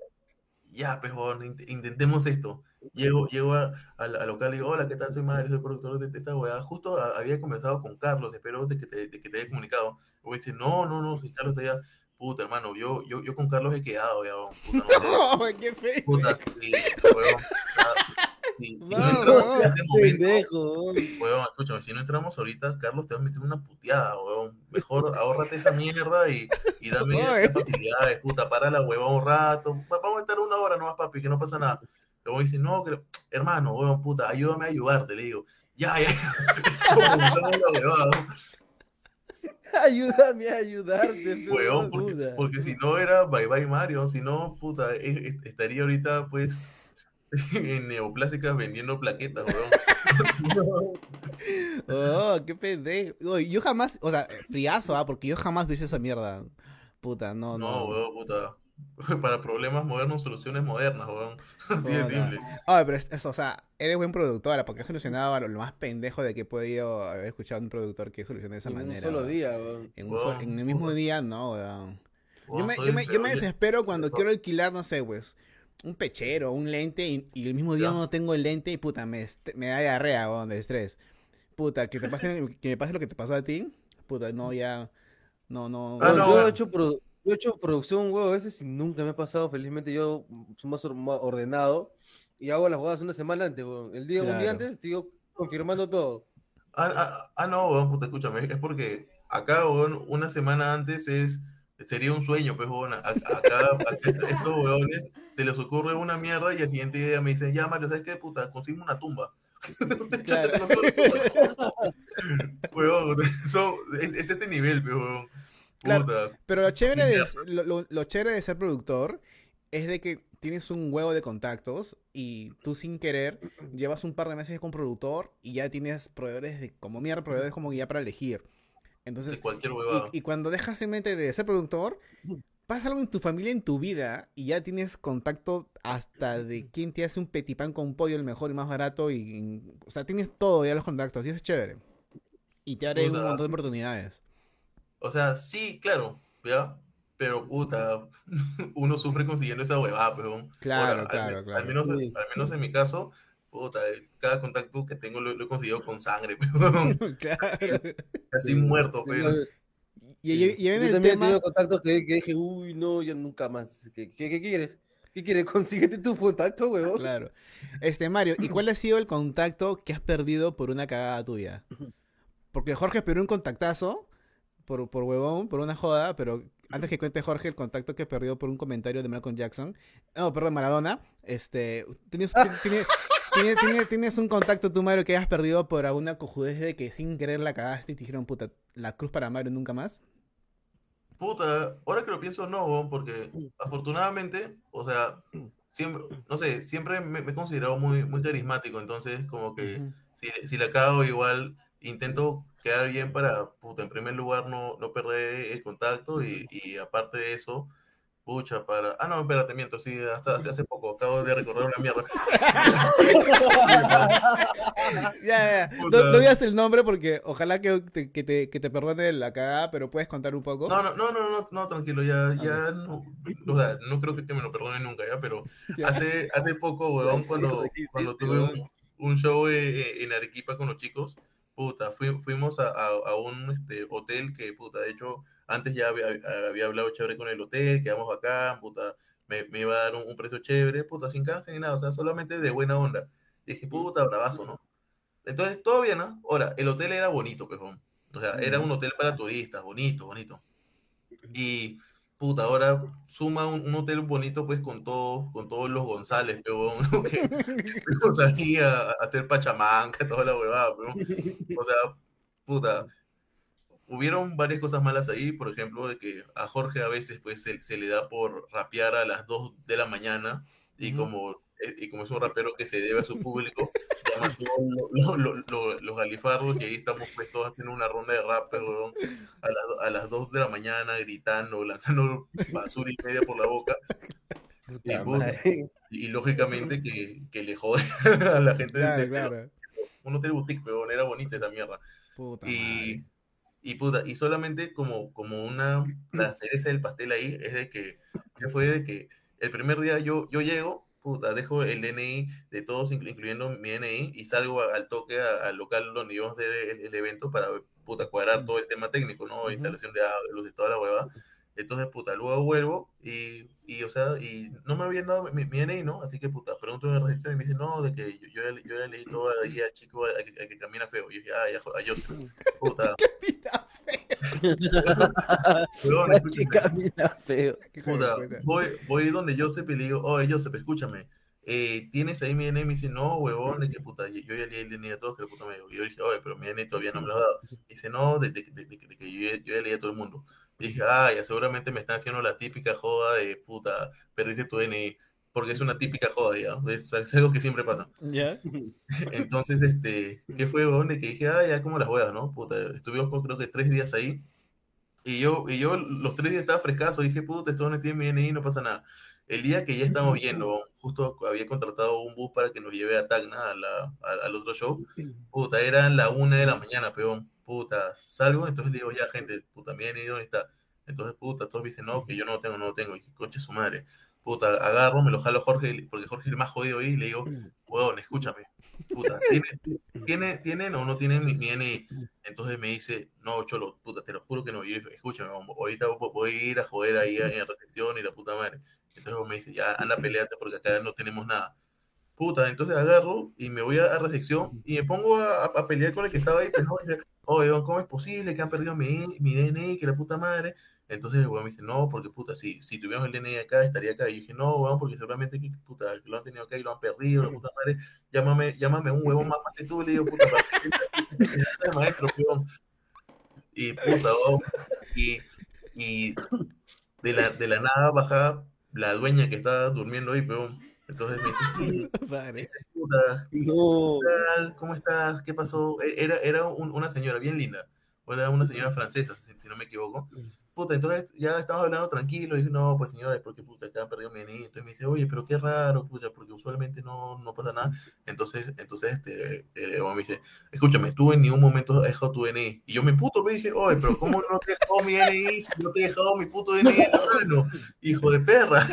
Y ya, pejón, intentemos esto. Llego, llego al local y digo, hola, ¿qué tal? Soy Mario, soy productor de, de esta weá. Justo a, había conversado con Carlos, espero de que te, de que te haya comunicado. Y dice, no, no, no, si Carlos está allá. Puta, hermano, yo, yo, yo con Carlos he quedado ya, puta,
no, no, qué feo.
Puta, sí, weón, si, si no, no, entramos en este momento, weón, escúchame, si no entramos ahorita, Carlos te va a meter una puteada, weón. Mejor ahórrate esa mierda y, y dame facilidades, puta, para la hueva un rato. Vamos a estar una hora nomás, papi, que no pasa nada. Luego dice, no, que, hermano, weón, puta, ayúdame a ayudarte, le digo. Ya, ya.
Ayúdame a ayudarte.
Weón, porque, porque, si no era bye bye Mario, si no, puta, estaría ahorita pues en neoplásicas vendiendo plaquetas, weón.
Oh, qué pendejo. Yo jamás, o sea, friazo, ah, porque yo jamás vi esa mierda. Puta, no, no.
No, weón, puta. Para problemas modernos, soluciones modernas, weón. Así de simple.
Ay, pero es, es- o sea, eres buen productora, porque has solucionado lo, lo más pendejo de que he podido haber escuchado un productor que solucione de esa
En un
manera.
solo día, weón.
En, un en el mismo día, no, weón. Yo me, yo, me, yo me desespero cuando
eso-
quiero alquilar, no sé, pues, un pechero, un lente, y, y el mismo día
Ya.
no tengo el lente y puta, me, me da diarrea, weón, de estrés. Puta, que te pase, que me pase lo que te pasó a ti, puta, no, ya, no, no.
Ah,
Weón,
no,
yo, he
bueno.
hecho produ- yo he hecho producción un huevo a veces y nunca me ha pasado. Felizmente yo soy más or- más ordenado y hago las jugadas una semana antes, weón. El día, un
Claro.
día antes estoy confirmando todo.
Ah, ah, ah, no, weón, puta, escúchame. Es porque acá, weón, una semana antes es. Sería un sueño, pues, weón. Acá, acá estos weones se les ocurre una mierda y al siguiente día me dicen, ya, Mario, ¿sabes qué, puta? Consigo una tumba.
Claro.
Weón, so, es, es ese nivel, weón.
Claro.
Puta.
Pero lo chévere, de, lo, lo- lo chévere de ser productor es de que tienes un huevo de contactos y tú sin querer llevas un par de meses con productor y ya tienes proveedores de como mierda, proveedores como ya para elegir.
De
Entonces,
cualquier huevada.
y, y cuando dejas en mente de ser productor, pasa algo en tu familia, en tu vida, y ya tienes contacto hasta de quién te hace un petipán con pollo el mejor y más barato, y, y- o sea, tienes todo ya los contactos, y eso es chévere. Y te abre un montón de oportunidades.
O sea, sí, claro, ¿ya? Pero puta, uno sufre consiguiendo esa huevada, pero
Claro,
al,
claro,
al
claro.
menos,
Sí.
al menos en mi caso, puta, cada contacto que tengo lo, lo he conseguido con sangre, pero
claro.
casi
Sí.
muerto, pero
Y,
sí. Yo
el
también he
tema.
tenido contactos que, que dije, uy, no, ya nunca más. ¿Qué, qué, qué quieres? ¿Qué quieres? Consíguete tu contacto, huevón.
Claro. Este, Mario, ¿y cuál ha sido el contacto que has perdido por una cagada tuya? Porque Jorge perdió un contactazo por, por huevón, por una joda, pero antes que cuente Jorge el contacto que perdió por un comentario de Malcolm Jackson, no, perdón, Maradona, este, ¿tienes, tienes, tienes, un contacto tú, Mario, que hayas perdido por alguna cojudez de que sin querer la cagaste y te dijeron, puta, la cruz para Mario nunca más?
Puta, ahora que lo pienso, no, porque afortunadamente, o sea, siempre, no sé, siempre me, me he considerado muy, muy carismático, entonces como que si, si la cago igual intento quedar bien para, puta, en primer lugar no, no perder el contacto y, y aparte de eso, pucha, para... Ah, no, espérate, miento, sí, hasta hace, hace poco, acabo de recordar una mierda.
Ya, ya. No, no digas el nombre porque ojalá que te, que te, que te perdone la cagada, pero puedes contar un poco.
No, no, no, no, no, no, tranquilo, ya, ya no, o sea, no creo que, que me lo perdone nunca, ya, pero
Ya.
hace, hace poco, weón, cuando,
¿Qué hiciste,
cuando tuve un, un show eh, en Arequipa con los chicos, puta, fui- fuimos a, a, a un este, hotel que, puta, de hecho, antes ya había, había hablado chévere con el hotel, quedamos acá, puta, me, me iba a dar un, un precio chévere, puta, sin canje ni nada, o sea, solamente de buena onda. Dije, puta, bravazo, ¿no? Entonces, todo bien, ¿no? Ahora, el hotel era bonito, pejón. O sea, era un hotel para turistas, bonito, bonito. Y, puta, ahora suma un, un hotel bonito, pues, con todos, con todos los González, pejón, ¿no? que a hacer pachamanca, toda la huevada, pejón. O sea, puta, hubieron varias cosas malas ahí, por ejemplo, de que a Jorge a veces, pues, se, se le da por rapear a las 2 de la mañana, y
Ujú.
como eh, y como es un rapero que se debe a su público, llama todos lo- lo- lo- lo- los galifardos y ahí estamos pues todos haciendo una ronda de rap, weón, a, las- a las 2 de la mañana gritando, lanzando basura y media por la boca. Y, y lógicamente que, que le jode a la gente
Claro,
de-
claro.
un hotel boutique, weón, era bonita esa mierda.
Puta
Y,
madre.
Y puta, y solamente como, como una, la cereza del pastel ahí es de que, que fue de que el primer día yo, yo llego, puta, dejo el DNI de todos, inclu- incluyendo mi DNI, y salgo a- al toque a- al local donde íbamos a hacer el, el evento para, puta, cuadrar todo el tema técnico, ¿no? Instalación de luz y toda la hueva. Entonces, puta, luego vuelvo y, y, o sea, y no me habían dado mi, mi DNI, ¿no? Así que, puta, pregunto en la recepción y me dice, no, de que yo, yo, ya, yo leí todo ahí al chico al que, al que camina feo. Y yo dije, ah, ya, a yo, puta,
Pita
weón,
Que
escúchame.
camina feo.
Puta, voy, voy donde Joseph y le digo, oye Joseph, escúchame, eh, ¿tienes ahí mi DNI? Me dice, no, huevón, de que puta, yo ya leí el DNI a todos, que la puta me dijo. Y yo dije, oye, pero mi DNI todavía no me lo ha dado. dice, no, de, de- de- de- que yo, yo ya leí a todo el mundo. Dije, ah, ya seguramente me están haciendo la típica joda de puta, perdiste tu DNI. porque es una típica joda, ya. Es, es algo que siempre pasa.
¿Ya?
Entonces, este, ¿qué fue, weón? De que dije, ah, ya, como las huevas, ¿no? Puta, estuvimos con, creo que tres días ahí. Y yo, y yo los tres días estaba frescazo. Dije, puta, esto no tiene mi DNI, no pasa nada. El día que ya estábamos viendo, justo había contratado un bus para que nos lleve a Tacna, a la- a- al otro show. Puta, era la una de la mañana, peón. Puta, salgo, entonces le digo, ya, gente, puta, mi DNI, ¿dónde está? Entonces, puta, todos dicen, no, que yo no lo tengo, no lo tengo. Y concha su madre. Puta, agarro, me lo jalo a Jorge, porque Jorge es el más jodido ahí, y le digo, weón, escúchame. Puta, ¿tiene, tiene, ¿tienen o no tienen mi, mi DNI? Entonces me dice, no, cholo, puta, te lo juro que no. Y yo escúchame, ahorita vo- voy a ir a joder ahí en la recepción y la puta madre. Entonces me dice, ya, anda, peleate porque acá no tenemos nada. Puta, entonces agarro y me voy a, a recepción y me pongo a, a- pelear con el que estaba ahí. Pues, Y yo, oye, ¿cómo es posible que han perdido mi, mi DNI, que la puta madre? Entonces el weón me dice, no, porque puta, si, si tuviéramos el DNI acá, estaría acá. Y yo dije, no, weón, porque seguramente que, puta, lo han tenido acá y lo han perdido, la puta madre. Llámame, llámame un huevón más, más que tú, le digo, puta, para maestro, weón. Y puta, weón, y, y de la, de la nada baja la dueña que estaba durmiendo ahí, weón. Entonces me dice, "Sí,
Padre.
puta,
No.
¿qué tal? ¿Cómo estás? ¿Qué pasó? E- Era, era un- una señora bien linda. Era una señora francesa, si, si no me equivoco. Puta, entonces ya estamos hablando tranquilo. Y dije, no, pues señora, porque puta, acá han perdido mi DNI. Entonces me dice, oye, pero qué raro, puta, porque usualmente no, no pasa nada. Entonces, entonces este, eh, huevón me dice, escúchame, tú en ningún momento has dejado tu DNI. Y yo me puto, me dije, oye, pero ¿cómo no te he dejado mi DNI si no te he dejado mi puto DNI en la mano? Hijo de perra.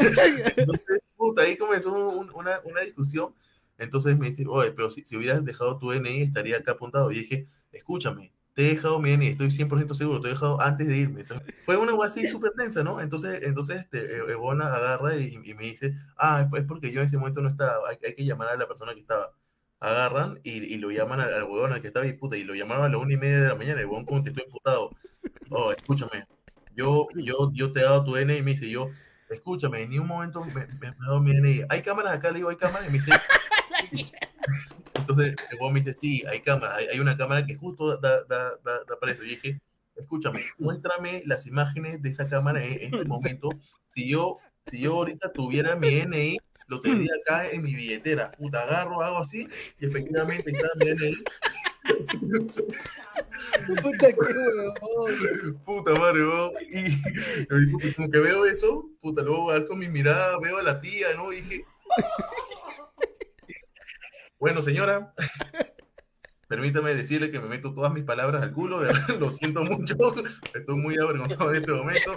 Entonces, puta, ahí comenzó un- una, una discusión. Entonces me dice, oye, pero si, si hubieras dejado tu DNI estaría acá apuntado. Y dije, escúchame, te he dejado mi DNI, estoy 100% seguro, te he dejado antes de irme. Entonces, fue una cosa así súper tensa, ¿no? Entonces, entonces este, Ebona agarra y, y me dice, ah, es porque yo en ese momento no estaba, hay, hay que llamar a la persona que estaba. Agarran y, y lo llaman al, al huevón al que estaba y puta, y lo llamaron a la una y media de la mañana. El huevón contestó imputado. Oh, escúchame, yo, yo, yo te he dado tu DNI y me dice yo, escúchame, en ningún momento me, me has dado mi DNI. ¿Hay cámaras acá? Le digo, ¿hay cámaras? Y me dice, entonces el huevón me dice, sí, hay cámara, hay, hay una cámara que justo da, da, da, da para eso. Y dije, escúchame, muéstrame las imágenes de esa cámara en, en este momento. Si yo, si yo ahorita tuviera mi DNI, lo tendría acá en mi billetera. Puta, agarro, hago así, y efectivamente está mi DNI.
Puta, qué huevón.
Puta madre, weón. Y, y como que veo eso, puta, luego alzo mi mirada, veo a la tía, ¿no? Y dije, bueno, señora, permítame decirle que me meto todas mis palabras al culo, lo siento mucho, estoy muy avergonzado en este momento.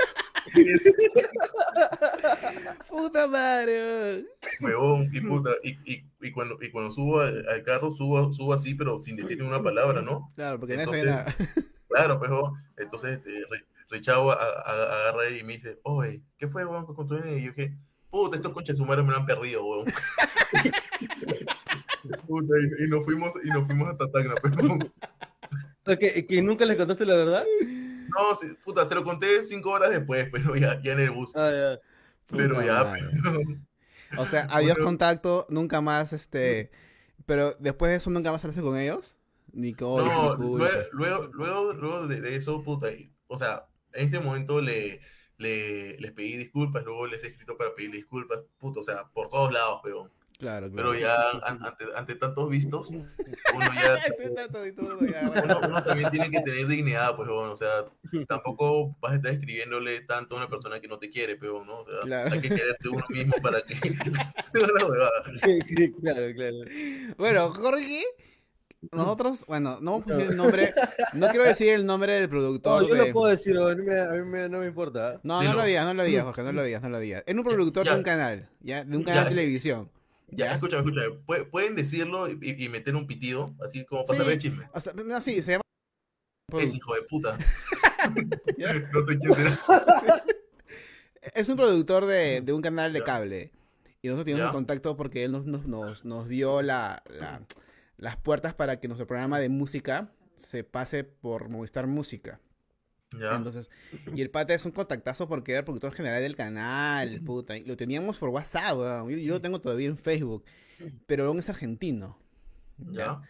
Puta madre.
Huevón, y puta, y, y, y cuando, y cuando subo al, al carro, subo, subo así, pero sin decirle una palabra, ¿no?
Claro, porque
Entonces,
sabe nada.
Claro, pues, huevón. entonces este, a- agarra y me dice, oye, ¿qué fue, weón, con tu? Y yo dije, puta, estos su madre me lo han perdido, weón. Puta, y, y nos fuimos, y nos fuimos a Tatagna, pues, huevón.
O sea, ¿Que, que nunca les contaste la verdad?
No, sí, puta, se lo conté cinco horas después, pero ya, ya en el bus.
Ah, ya.
pero ya, pero-
O sea, adiós
Bueno.
contacto, nunca más, este... Pero después de eso, ¿nunca más hablaste con ellos? Ni con...
No, luego, luego, luego, luego de, de eso, puta, y- o sea, en ese momento le, le, les pedí disculpas, luego les he escrito para pedir disculpas, puta, o sea, por todos lados, weón.
Claro, claro.
Pero ya an- ante, ante tantos vistos, uno ya, uno, uno también tiene que tener dignidad, pues, weón, o sea, tampoco vas a estar escribiéndole tanto a una persona que no te quiere, pero, ¿no? O sea,
Claro.
hay que quererse uno mismo para que...
Claro, claro.
Bueno, Jorge, nosotros, bueno, no vamos a decir el nombre, no quiero decir el nombre del productor
No, yo
de-
lo puedo decir, a mí, me- a mí me- no me importa.
No, no
Dilo.
lo digas, no lo digas, Jorge, no lo digas, no lo digas. Es un productor
Ya.
de un canal, ¿ya? De un canal
Ya.
de televisión.
Ya,
¿ya?
escúchame, escúchame, pu- pueden decirlo y, y meter un pitido, así como para
Sí.
el chisme.
O sea, no, sí, se llama...
Es hijo de puta. No sé quién será.
Es un productor de, de un canal de cable. Y nosotros teníamos el contacto porque él nos, nos, nos, nos dio la, la- las puertas para que nuestro programa de música se pase por Movistar Música. Entonces, y el pata es un contactazo porque era el productor general del canal, puta. Y lo teníamos por WhatsApp, weón. yo, yo lo tengo todavía en Facebook. Pero aún es argentino.
Ya.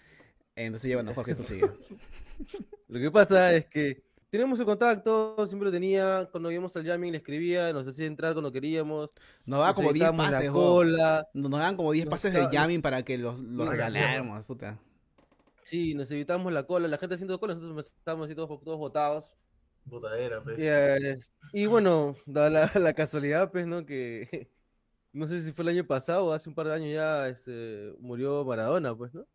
Entonces, ya bueno, Jorge, tú sigue.
Lo que pasa es que Teníamos el contacto, siempre lo tenía. Cuando íbamos al jamming le escribía, nos hacía entrar cuando queríamos.
Nos daba como 10
evitábamos
pases,
cola.
Nos daban como 10
Nos
pases de jamming para que los, los regaláramos, puta.
Sí, nos evitamos la cola, la gente haciendo cola, nosotros estábamos así todos, todos botados.
Pues.
Y, eh, y bueno, da la, la casualidad, pues, ¿no? Que no sé si fue el año pasado o hace un par de años ya este, murió Maradona, pues, ¿no?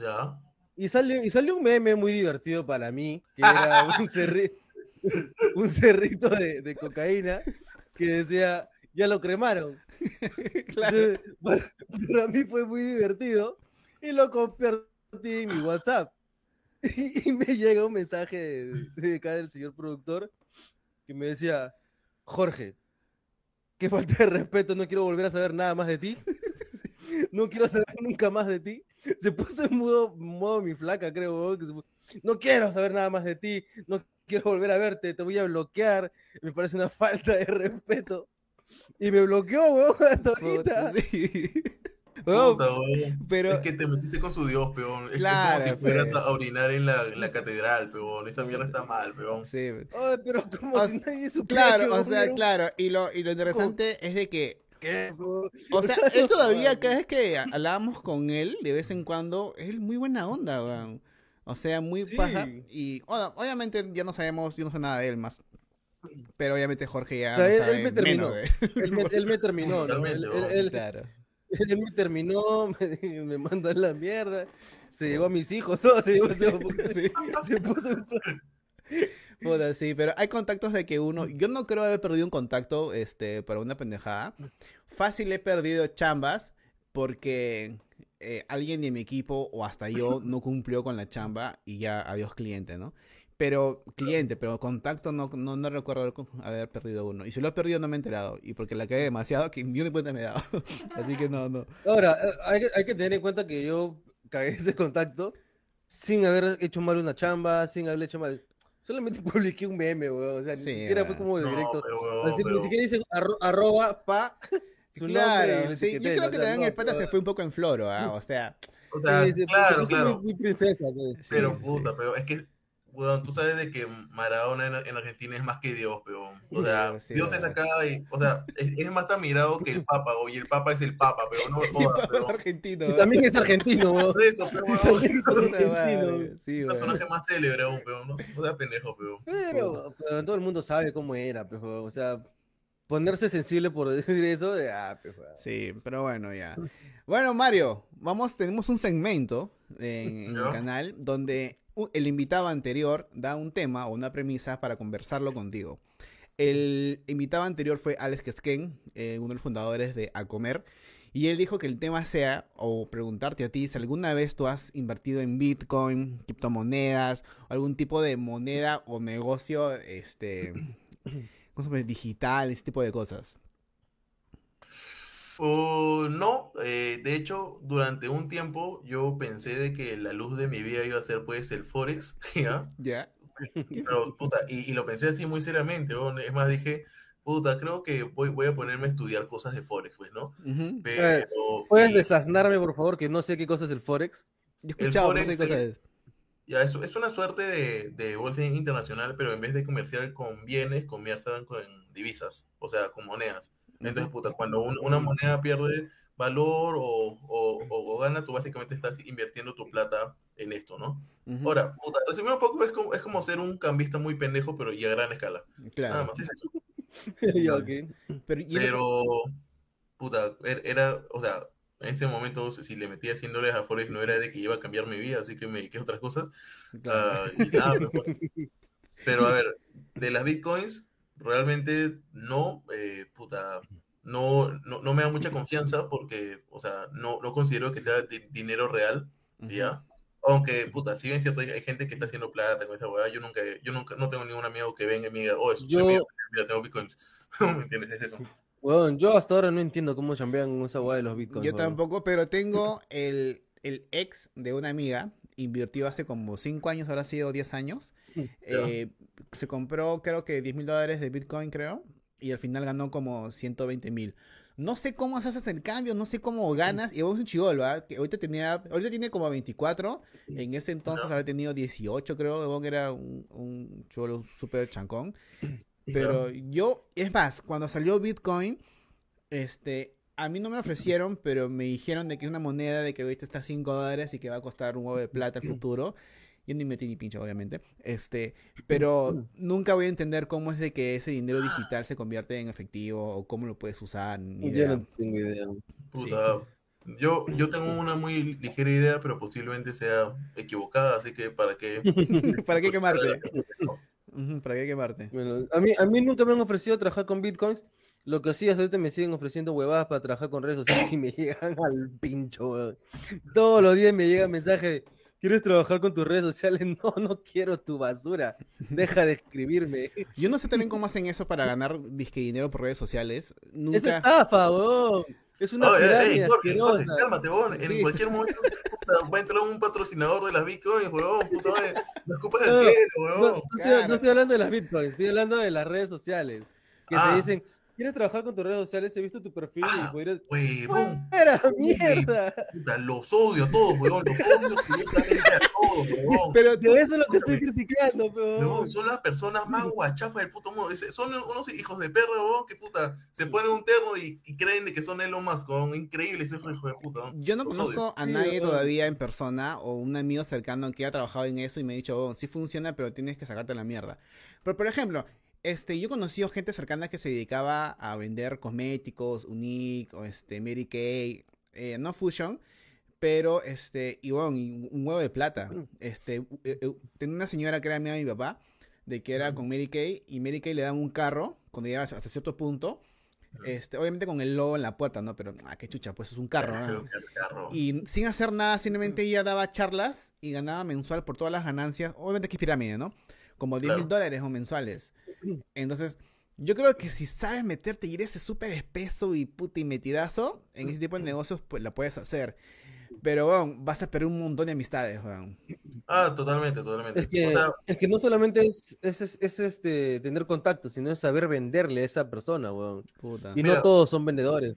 Ya.
Y salió, y salió un meme muy divertido para mí, que era un, cerri- un cerrito de, de cocaína que decía, ya lo cremaron.
claro.
Entonces, para, para mí fue muy divertido y lo compartí en mi WhatsApp. Y, me llega un mensaje de, de acá del señor productor que me decía, Jorge, qué falta de respeto, no quiero volver a saber nada más de ti. No quiero saber nunca más de ti. Se puso en modo, modo mi flaca, creo. que no quiero saber nada más de ti. No quiero volver a verte. Te voy a bloquear. Me parece una falta de respeto. Y me bloqueó, weón, hasta ahorita.
sí.
Puta, weón.
pero
Es que te metiste con su Dios, peón. Es
Claro,
como si fueras a orinar en la, en la catedral, peón. Esa mierda está mal, peón.
sí.
Ay, pero como
O
si nadie supiera
Claro, o sea, claro. Y lo, y lo interesante es de que
¿Qué?
O sea, él todavía, cada vez que hablábamos con él, de vez en cuando, es muy buena onda, weón. O sea, muy
Sí.
paja. Y bueno, obviamente ya no sabemos, yo no sé nada de él más. Pero obviamente Jorge ya
O sea,
no
él-
sabe
él me terminó.
menos él.
Me, él me terminó, ¿no?
Totalmente,
Él, él-
weón.
él-
Claro.
él me terminó, me, me mandó a la mierda. Se llevó a mis hijos, todo se llevó, se,
Sí.
se puso en plan-
Puta, sí, pero hay contactos de que uno. Yo no creo haber perdido un contacto este, para una pendejada. Fácil he perdido chambas porque eh, alguien de mi equipo o hasta yo no cumplió con la chamba y ya adiós cliente, ¿no? Pero cliente, pero contacto no, no, no recuerdo haber, haber perdido uno. Y si lo he perdido no me he enterado. Y porque la cagué demasiado que yo ni cuenta me he dado. Así que no, no.
Ahora, eh, hay, que- hay que tener en cuenta que yo cagué ese contacto sin haber hecho mal una chamba, sin haberle hecho mal. Solamente publiqué un meme, weón. O sea, ni
Sí,
siquiera fue como de
No,
directo.
pero, weón,
Así,
pero-
Ni siquiera dice arro- arroba pa su
Claro, sí, yo creo que
O sea,
también
no,
el pata
pero-
se fue un poco en floro, ¿ah? O sea,
O sea,
Sí, sí, se
claro, claro.
Muy, muy princesa, pues.
Pero puta,
sí.
pero es que, weón, tú sabes de que Maradona en, en Argentina es más que Dios, peón. O
Sí,
sea,
sí,
Dios es acá y, o sea, es, es más admirado que el Papa, y el Papa es el Papa, pero no jodas, peón.
argentino.
Y también es argentino, weón.
Por eso, pero weón,
es argentino.
Sí, weón.
personaje más célebre aún, peón. No, no seas pendejo, peón.
Pero, pero todo el mundo sabe cómo era, pues, weón. O sea, ponerse sensible por decir eso, de, ah, pues, weón.
Sí, pero bueno, ya. Bueno, Mario, vamos, tenemos un segmento en, en el canal donde el invitado anterior da un tema o una premisa para conversarlo contigo. El invitado anterior fue Alex Kesken, eh, uno de los fundadores de A Comer, y él dijo que el tema sea, o preguntarte a ti, si alguna vez tú has invertido en Bitcoin, criptomonedas, o algún tipo de moneda o negocio, este, digital, ese tipo de cosas.
Oh, no, eh, de hecho, durante un tiempo yo pensé de que la luz de mi vida iba a ser pues el Forex, ¿ya?
¿Ya?
Pero, puta, y, y lo pensé así muy seriamente. Es más, dije, puta, creo que voy, voy a ponerme a estudiar cosas de Forex, pues, ¿no? Pero,
¿Puedes
y-
desaznarme, por favor, que no sé qué cosa es el Forex?
Yo he escuchado, pero no sé
Forex
qué cosa
es-
es.
Ya, es, es una suerte de, de bolsa internacional, pero en vez de comerciar con bienes, comercian con divisas, o sea, con monedas. Entonces, puta, cuando un- una moneda pierde valor o, o- o- gana, tú básicamente estás invirtiendo tu plata en esto, ¿no?
Ujú.
Ahora, puta, resumir un poco, es como, es como ser un cambista muy pendejo, pero y a gran escala. Nada
Claro.
más es eso.
Ya, ok.
Pero, y-
Pero, puta, er- era, o sea, en ese momento, si le metía 100 dólares a Forex, no era de que iba a cambiar mi vida, así que me dediqué a otras cosas.
claro.
Ah, y nada, bueno. Pero a ver, de las bitcoins, realmente no, eh, puta, no, no, no me da mucha confianza porque, o sea, no, no considero que sea di- dinero real. ¿ya? Aunque, puta, si bien es cierto, hay, hay gente que está haciendo plata con esa weá, yo nunca, yo nunca, no tengo ningún amigo que venga y me diga, oh, eso,
Yo-
mira, tengo bitcoins. ¿Me entiendes? Es eso.
Weón, yo hasta ahora no entiendo cómo chambean con esa weá de los bitcoins.
Yo
weón.
tampoco, pero tengo el, el ex de una amiga, invirtió hace como 5 años, ahora ha sido 10 años. Eh, se compró creo que 10 mil dólares de Bitcoin, creo, y al final ganó como 120 mil. no sé cómo haces el cambio, no sé cómo ganas. Y vos es un chivolo, ¿ah? Que ahorita tenía, ahorita tiene como 24. En ese entonces había tenido 18, creo. Huevón era un, un chivolo súper chancón. Pero yo, es más, cuando salió Bitcoin, este, a mí no me lo ofrecieron, pero me dijeron de que es una moneda de que ahorita está a 5 dólares y que va a costar un huevo de plata al futuro. Yo ni metí ni pincho, obviamente. Este, pero nunca voy a entender cómo es de que ese dinero digital se convierte en efectivo o cómo lo puedes usar. Ni
Yo
idea.
no tengo idea.
Puta, yo, yo tengo una muy ligera idea, pero posiblemente sea equivocada, así que para que...
¿Para qué quemarte? ¿Para qué quemarte?
Bueno, a mí, a mí nunca me han ofrecido trabajar con bitcoins. Lo que sí, hasta ahorita me siguen ofreciendo huevadas para trabajar con redes sociales y me llegan al pincho, weón. Todos los días me llega mensaje de, ¿quieres trabajar con tus redes sociales? No, no quiero tu basura. Deja de escribirme.
Yo no sé también cómo hacen eso para ganar disque dinero por redes sociales.
Es
Nunca.
estafa, weón. Es una
Oh, ey, ey,
pirámide
Jorge, Jorge, cálmate, weón. En
Sí.
cualquier momento puta, va a entrar un patrocinador de las Bitcoin, weón, puta madre. No escupas del
No,
cielo, weón.
no estoy,
Claro.
no estoy hablando de las bitcoins, estoy hablando de las redes sociales. Que
Ah.
te dicen, ¿quieres trabajar con tus redes sociales? He visto tu perfil
Ah,
y podrías...
Huevón,
¡Fuera, mierda!
puta, los odio a todos, weón. Los odio directamente a todos, weón.
Pero
De eso es lo que estoy criticando.
Weón, son las personas más guachafas del puto mundo. Son unos hijos de perro, weón, que puta, se ponen un terno y, y creen que son Elon Musk, weón. Increíbles hijos de puta,
yo no
Los
conozco a nadie todavía en persona o un amigo cercano que haya trabajado en eso y me ha dicho, oh, sí funciona, pero tienes que sacarte la mierda. Pero, por ejemplo, este, yo he conocido gente cercana que se dedicaba a vender cosméticos, Unique o este, Mary Kay, eh, no Fusion, pero este, y bueno, un huevo de plata. Este, eh, eh, tenía una señora que era amiga de mi papá, de que era con Mary Kay, y Mary Kay le daba un carro cuando llegaba hasta cierto punto. Este, obviamente con el logo en la puerta, ¿no? Pero, ah, qué chucha, pues es un carro. Y sin hacer nada, simplemente ella daba charlas y ganaba mensual por todas las ganancias. Obviamente que es pirámide, ¿no? Como 10 mil
Claro.
dólares o mensuales. Entonces, yo creo que si sabes meterte y eres súper espeso y puta y metidazo, en ese tipo de negocios, pues la puedes hacer. Pero, weón, vas a perder un montón de amistades, weón.
Ah, totalmente, totalmente.
Es que,
O sea,
es que no solamente es, es, es- es, este, tener contacto, sino es saber venderle a esa persona, weón.
Puta.
Y
Mira.
no todos son vendedores.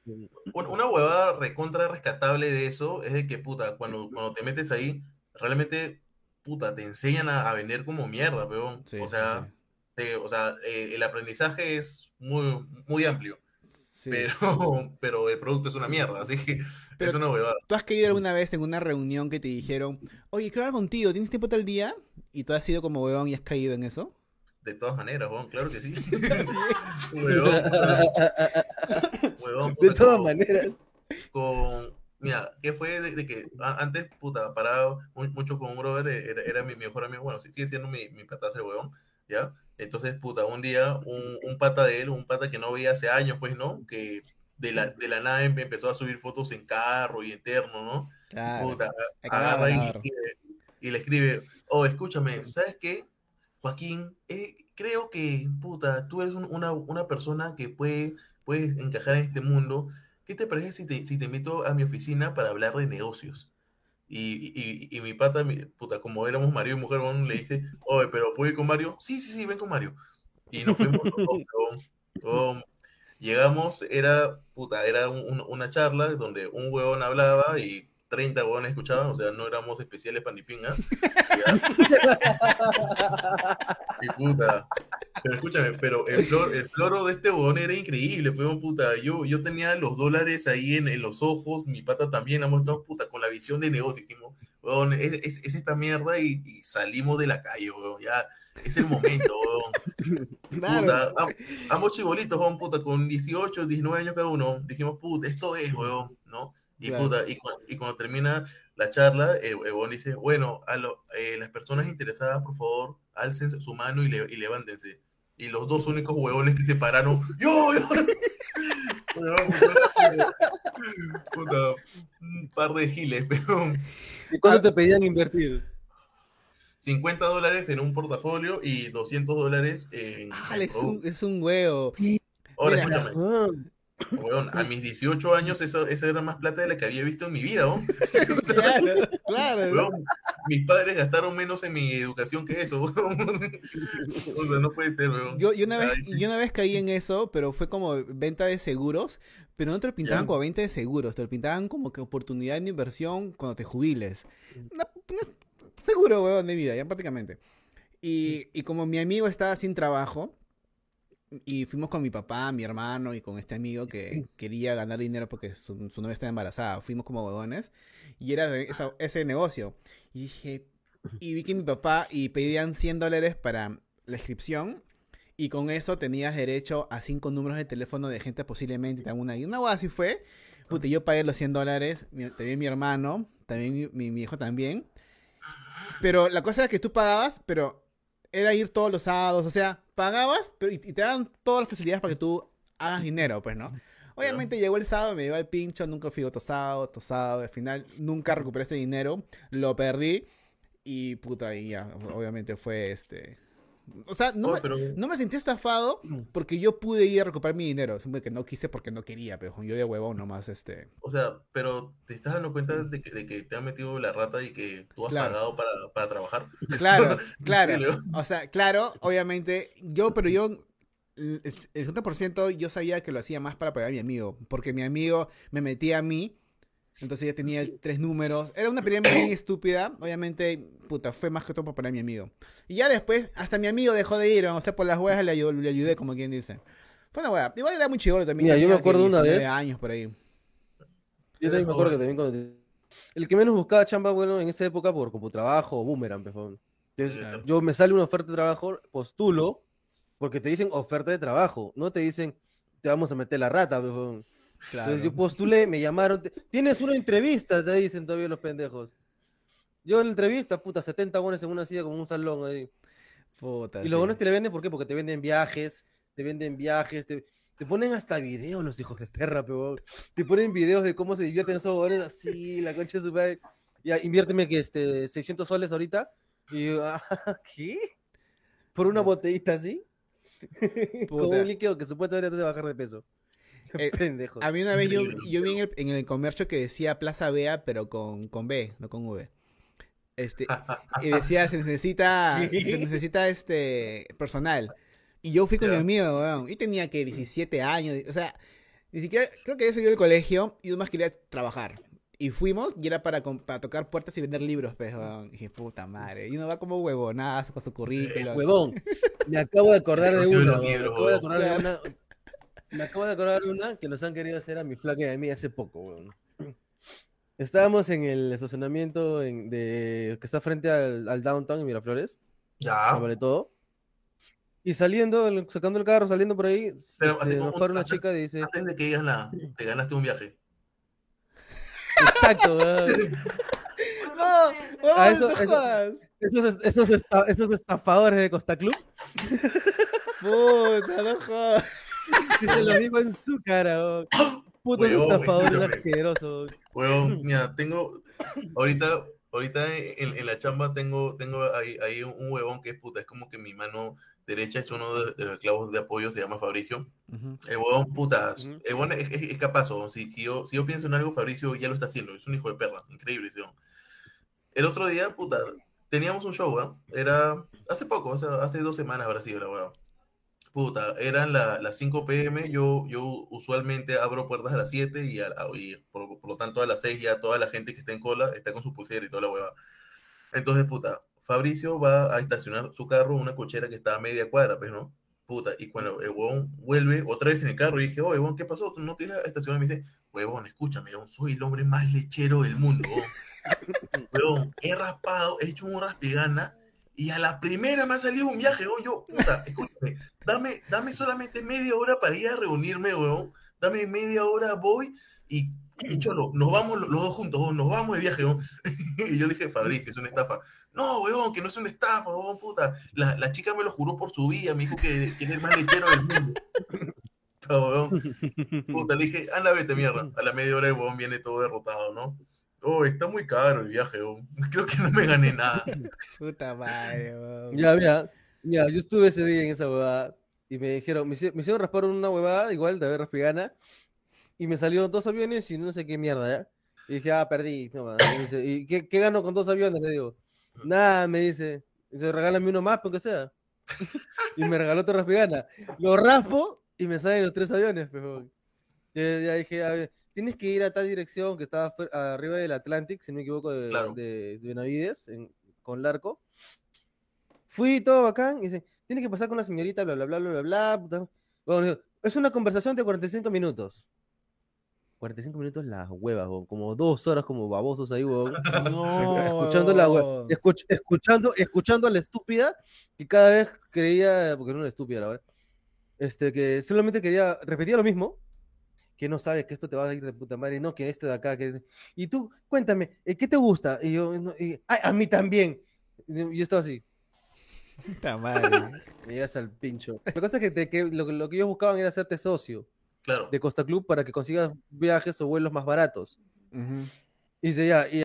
una huevada recontra rescatable de eso es de que, puta, cuando, cuando te metes ahí, realmente, puta, te enseñan a, a vender como mierda, weón.
Sí,
o sea,
sí.
Te- o sea, eh, el aprendizaje es muy, muy amplio,
Sí.
pero, pero el producto es una mierda, así que
Pero-
es una huevada.
¿Tú has caído alguna vez en una reunión que te dijeron, oye, quiero hablar contigo, ¿tienes tiempo tal día? Y tú has sido como weón y has caído en eso?
De todas maneras, weón, claro que sí. Huevón, huevón,
De todas maneras.
con, mira, ¿qué fue de, de que antes, puta, paraba mu- mucho con un brother, eh, era, era mi mejor amigo, bueno, sí- sigue siendo mi, mi patazo el huevón, ¿ya? Entonces, puta, un día, un, un pata de él, un pata que no veía hace años, pues, ¿no? Que de la, de la nada em- empezó a subir fotos en carro y en terno, ¿no?
Claro.
Puta, agarra y- y le escribe, oh, escúchame, ¿sabes qué? Joaquín, eh, creo que, puta, tú eres un- una, una persona que puede, puedes encajar en este mundo. ¿Qué te parece si te, si te invito a mi oficina para hablar de negocios? Y, y, y mi pata, mi- puta, como éramos marido y mujer, le dice, oye, pero ¿puedo ir con Mario? Sí, sí, sí, ven con Mario. Y nos fuimos los dos, weón, weón. Llegamos, era, puta, era un- un- una charla donde un huevón hablaba y 30 huevones escuchaban, o sea, no éramos especiales para ni pinga. Y puta. Pero escúchame, pero el, flor, el floro de este huevón era increíble, pues, puta. Yo, yo tenía los dólares ahí en, en los ojos, mi pata también, hemos estado, puta, con la visión de negocio. Dijimos, huevón, es, es, es esta mierda y, y salimos de la calle, huevón, ya. Es el momento, huevón.
Claro.
Puta, am- ambos chibolitos, huevón, puta, con 18, 19 años cada uno. Dijimos, puta, esto es, huevón, ¿no? Y,
Claro.
puta, y, y cuando termina la charla, el huevón dice, bueno, a lo- eh, las personas interesadas, por favor, alcen su mano y, le- y levántense. Y los dos únicos huevones que se pararon, ¡yo! yo". Puta, un par de giles, pero
¿Y
Ah.
cuánto te pedían invertir?
50 dólares en un portafolio y 200 dólares en...
Ah, es un, es un huevo.
Ahora,
mira.
escúchame. A mis 18 años eso, eso era más plata de la que había visto en mi vida, ¿no?
Claro, claro.
Mis padres gastaron menos en mi educación que eso, weón. O sea, no puede ser, weón.
Yo, yo, una vez,
Ay, sí.
yo una vez caí en eso, pero fue como venta de seguros. pero no te lo pintaban como 20 de seguros, te lo pintaban como que oportunidad de inversión cuando te jubiles. Una- una- seguro, weón, de vida, ya prácticamente. Y, y como mi amigo estaba sin trabajo, y fuimos con mi papá, mi hermano y con este amigo que quería ganar dinero porque su, su novia estaba embarazada. Fuimos como huevones y era esa- ese negocio. Y dije, y vi que mi papá y pedían 100 dólares para la inscripción y con eso tenías derecho a cinco números de teléfono de gente posiblemente te una y una hueá así fue. Puta, yo pagué los 100 dólares, también mi hermano, también mi, mi- mi hijo también. Pero la cosa era que tú pagabas, pero era ir todos los sábados, o sea, pagabas pero, y, y te daban todas las facilidades para que tú hagas dinero, pues, ¿no? Obviamente llegó el sábado, me llevó el pincho, nunca fui otro sábado, otro sábado, al final nunca recuperé ese dinero, lo perdí y puta, y ya, obviamente fue este... O sea, no,
Oh,
me,
pero-
no me sentí estafado porque yo pude ir a recuperar mi dinero, simplemente que no quise porque no quería, pero yo de huevón nomás, este...
O sea, pero te estás dando cuenta de que, de que te han metido la rata y que tú has
Claro.
pagado para, para trabajar.
Claro, claro. O sea, claro, obviamente, yo, pero yo, el el 50% yo sabía que lo hacía más para pagar a mi amigo, porque mi amigo me metía a mí, entonces ya tenía el- tres números. Era una pirámide bien estúpida, obviamente, puta, fue más que todo para mi amigo. Y ya después, hasta mi amigo dejó de ir, o sea, por las huevas le, ayu- le ayudé, como quien dice. Fue una hueá. Igual era muy chivolo también.
Mira, yo me acuerdo una
19
vez-
años por ahí.
Yo también me acuerdo que también cuando te- El que menos buscaba chamba, bueno, en esa época por como trabajo o boomerang, pejón. Entonces,
Claro.
yo me sale una oferta de trabajo, postulo, porque te dicen oferta de trabajo, no te dicen te vamos a meter la rata, pejón.
Claro.
Entonces yo postulé, me llamaron, te- tienes una entrevista, te dicen todavía los pendejos. Yo en la entrevista, puta, 70 bonos en una silla como un salón ahí.
Puta,
Y
sí.
lo bueno es que le venden, ¿por qué? Porque te venden viajes, te venden viajes, te, te ponen hasta videos los hijos de perra, pero te ponen videos de cómo se divierten esos huevones así, la concha de su. Ya, inviérteme que este 600 soles ahorita. Y yo, ah, ¿qué? ¿Por una botellita así? Con un líquido que supuestamente te va a bajar de peso.
Eh,
Pendejo.
A mí una vez yo, yo vi en el, en el comercio que decía Plaza Bea, pero con, con B, no con V. Este, y decía, se necesita, se necesita este personal. Y yo fui con mi
Ya.
amigo, weón, y tenía que 17 años, o sea, ni siquiera, creo que había salido del colegio y más quería trabajar. Y fuimos y era para, para tocar puertas y vender libros, pues, weón. Y dije, puta madre. Y uno va como huevonazo con su currículum.
Huevón, me acabo de acordar de huevón, Me acabo de acordar de una. Me acabo de acordar una que nos han querido hacer a mi flaca y a mí hace poco, huevón. Estábamos en el estacionamiento en- de, que está frente al, al downtown en Miraflores,
Ya.
vale todo. Y saliendo, sacando el carro, saliendo por ahí,
Pero,
este,
así
nos para una chica y dice,
Antes de que digas nada, te ganaste un viaje.
exacto, huevón.
No, huevón,
Ah, eso-
no
eso- esos, esos, esta- esos estafadores de Costa Club,
Puta, no jodas.
que se lo digo en su cara, huevón. Putos
Huevón,
estafadores
escúchame.
asquerosos.
Huevón, mira, tengo. Ahorita, ahorita en, en la chamba tengo, tengo ahí, ahí un, huevón que es puta, es como que mi mano derecha es uno de, de los clavos de apoyo, se llama Fabricio. El huevón, puta,
Ujú.
el huevón es, es- es capaz. Si, si, yo, si yo pienso en algo, Fabricio ya lo está haciendo, es un hijo de perra, increíble, huevón. El otro día, puta, teníamos un show, ¿ah? Era hace poco, o sea, hace dos semanas habrá sido la huevón. Puta, eran la- las 5 pm, yo, yo usualmente abro puertas a las 7 y, a- y por, por lo tanto a las 6 ya toda la gente que está en cola está con su pulsera y toda la hueva. Entonces, puta, Fabricio va a estacionar su carro en una cochera que está a media cuadra, pues, ¿no? Puta, y cuando el huevón vuelve otra vez en el carro y dije, oye, huevón, ¿qué pasó? ¿Tú no te ibas a estacionar? Y me dice, huevón, escúchame, huevón, soy el hombre más lechero del mundo. Huevón, he raspado, he hecho un raspigana y a la primera me ha salido un viaje, huevón. Yo, puta, escúchame, dame, dame solamente media hora para ir a reunirme, huevón. Dame media hora, voy y, cholo, nos vamos los, dos juntos, nos vamos de viaje, huevón. y yo le dije, Fabricio, es una estafa. No, huevón, que no es una estafa, huevón, puta. La, la chica me lo juró por su vida, me dijo que, que era el más lechero del mundo. Puta, huevón. Puta, le dije, anda, vete, mierda. A la media hora el huevón viene todo derrotado, ¿no? Oh, está muy caro el viaje, huevón. Creo que no me gané nada.
Puta madre, weón.
Ya, mira, mira, yo estuve ese día en esa huevada y me dijeron, me, me hicieron raspar una huevada igual de haber raspigana y me salió dos aviones y no sé qué mierda, ¿ya? Y dije, ah, perdí. toma. Y, me dice, ¿y qué, qué gano con dos aviones? Le digo, nada, me dice, dice, regálame uno más, porque sea. y me regaló otra raspigana. Lo raspo y me salen los tres aviones, pero Ya, ya dije, a ver, tienes que ir a tal dirección que estaba fuera- arriba del Atlantic, si no me equivoco, de,
Claro.
de Benavides, en- con Larco. Fui todo bacán y dice, tienes que pasar con la señorita, bla, bla, bla, bla, bla, bla. puta". Bueno, es una conversación de 45 minutos. 45 minutos las huevas, weón, como dos horas como babosos ahí.
No.
escuchando la escuch- escuchando, escuchando a la estúpida que cada vez creía, porque no era estúpida la verdad, este, que solamente quería, repetía lo mismo, que no sabe que esto te va a ir de puta madre, no, que esto de acá, que es... Y tú, cuéntame, ¿eh, ¿qué te gusta? Y yo, no, y, "Ay, a mí también. Y yo estaba así,
Puta madre.
me llegas al pincho. La cosa es que, te- que lo, lo que ellos buscaban era hacerte socio
Claro.
de Costa Club para que consigas viajes o vuelos más baratos.
Ujú.
Y dice, ya, y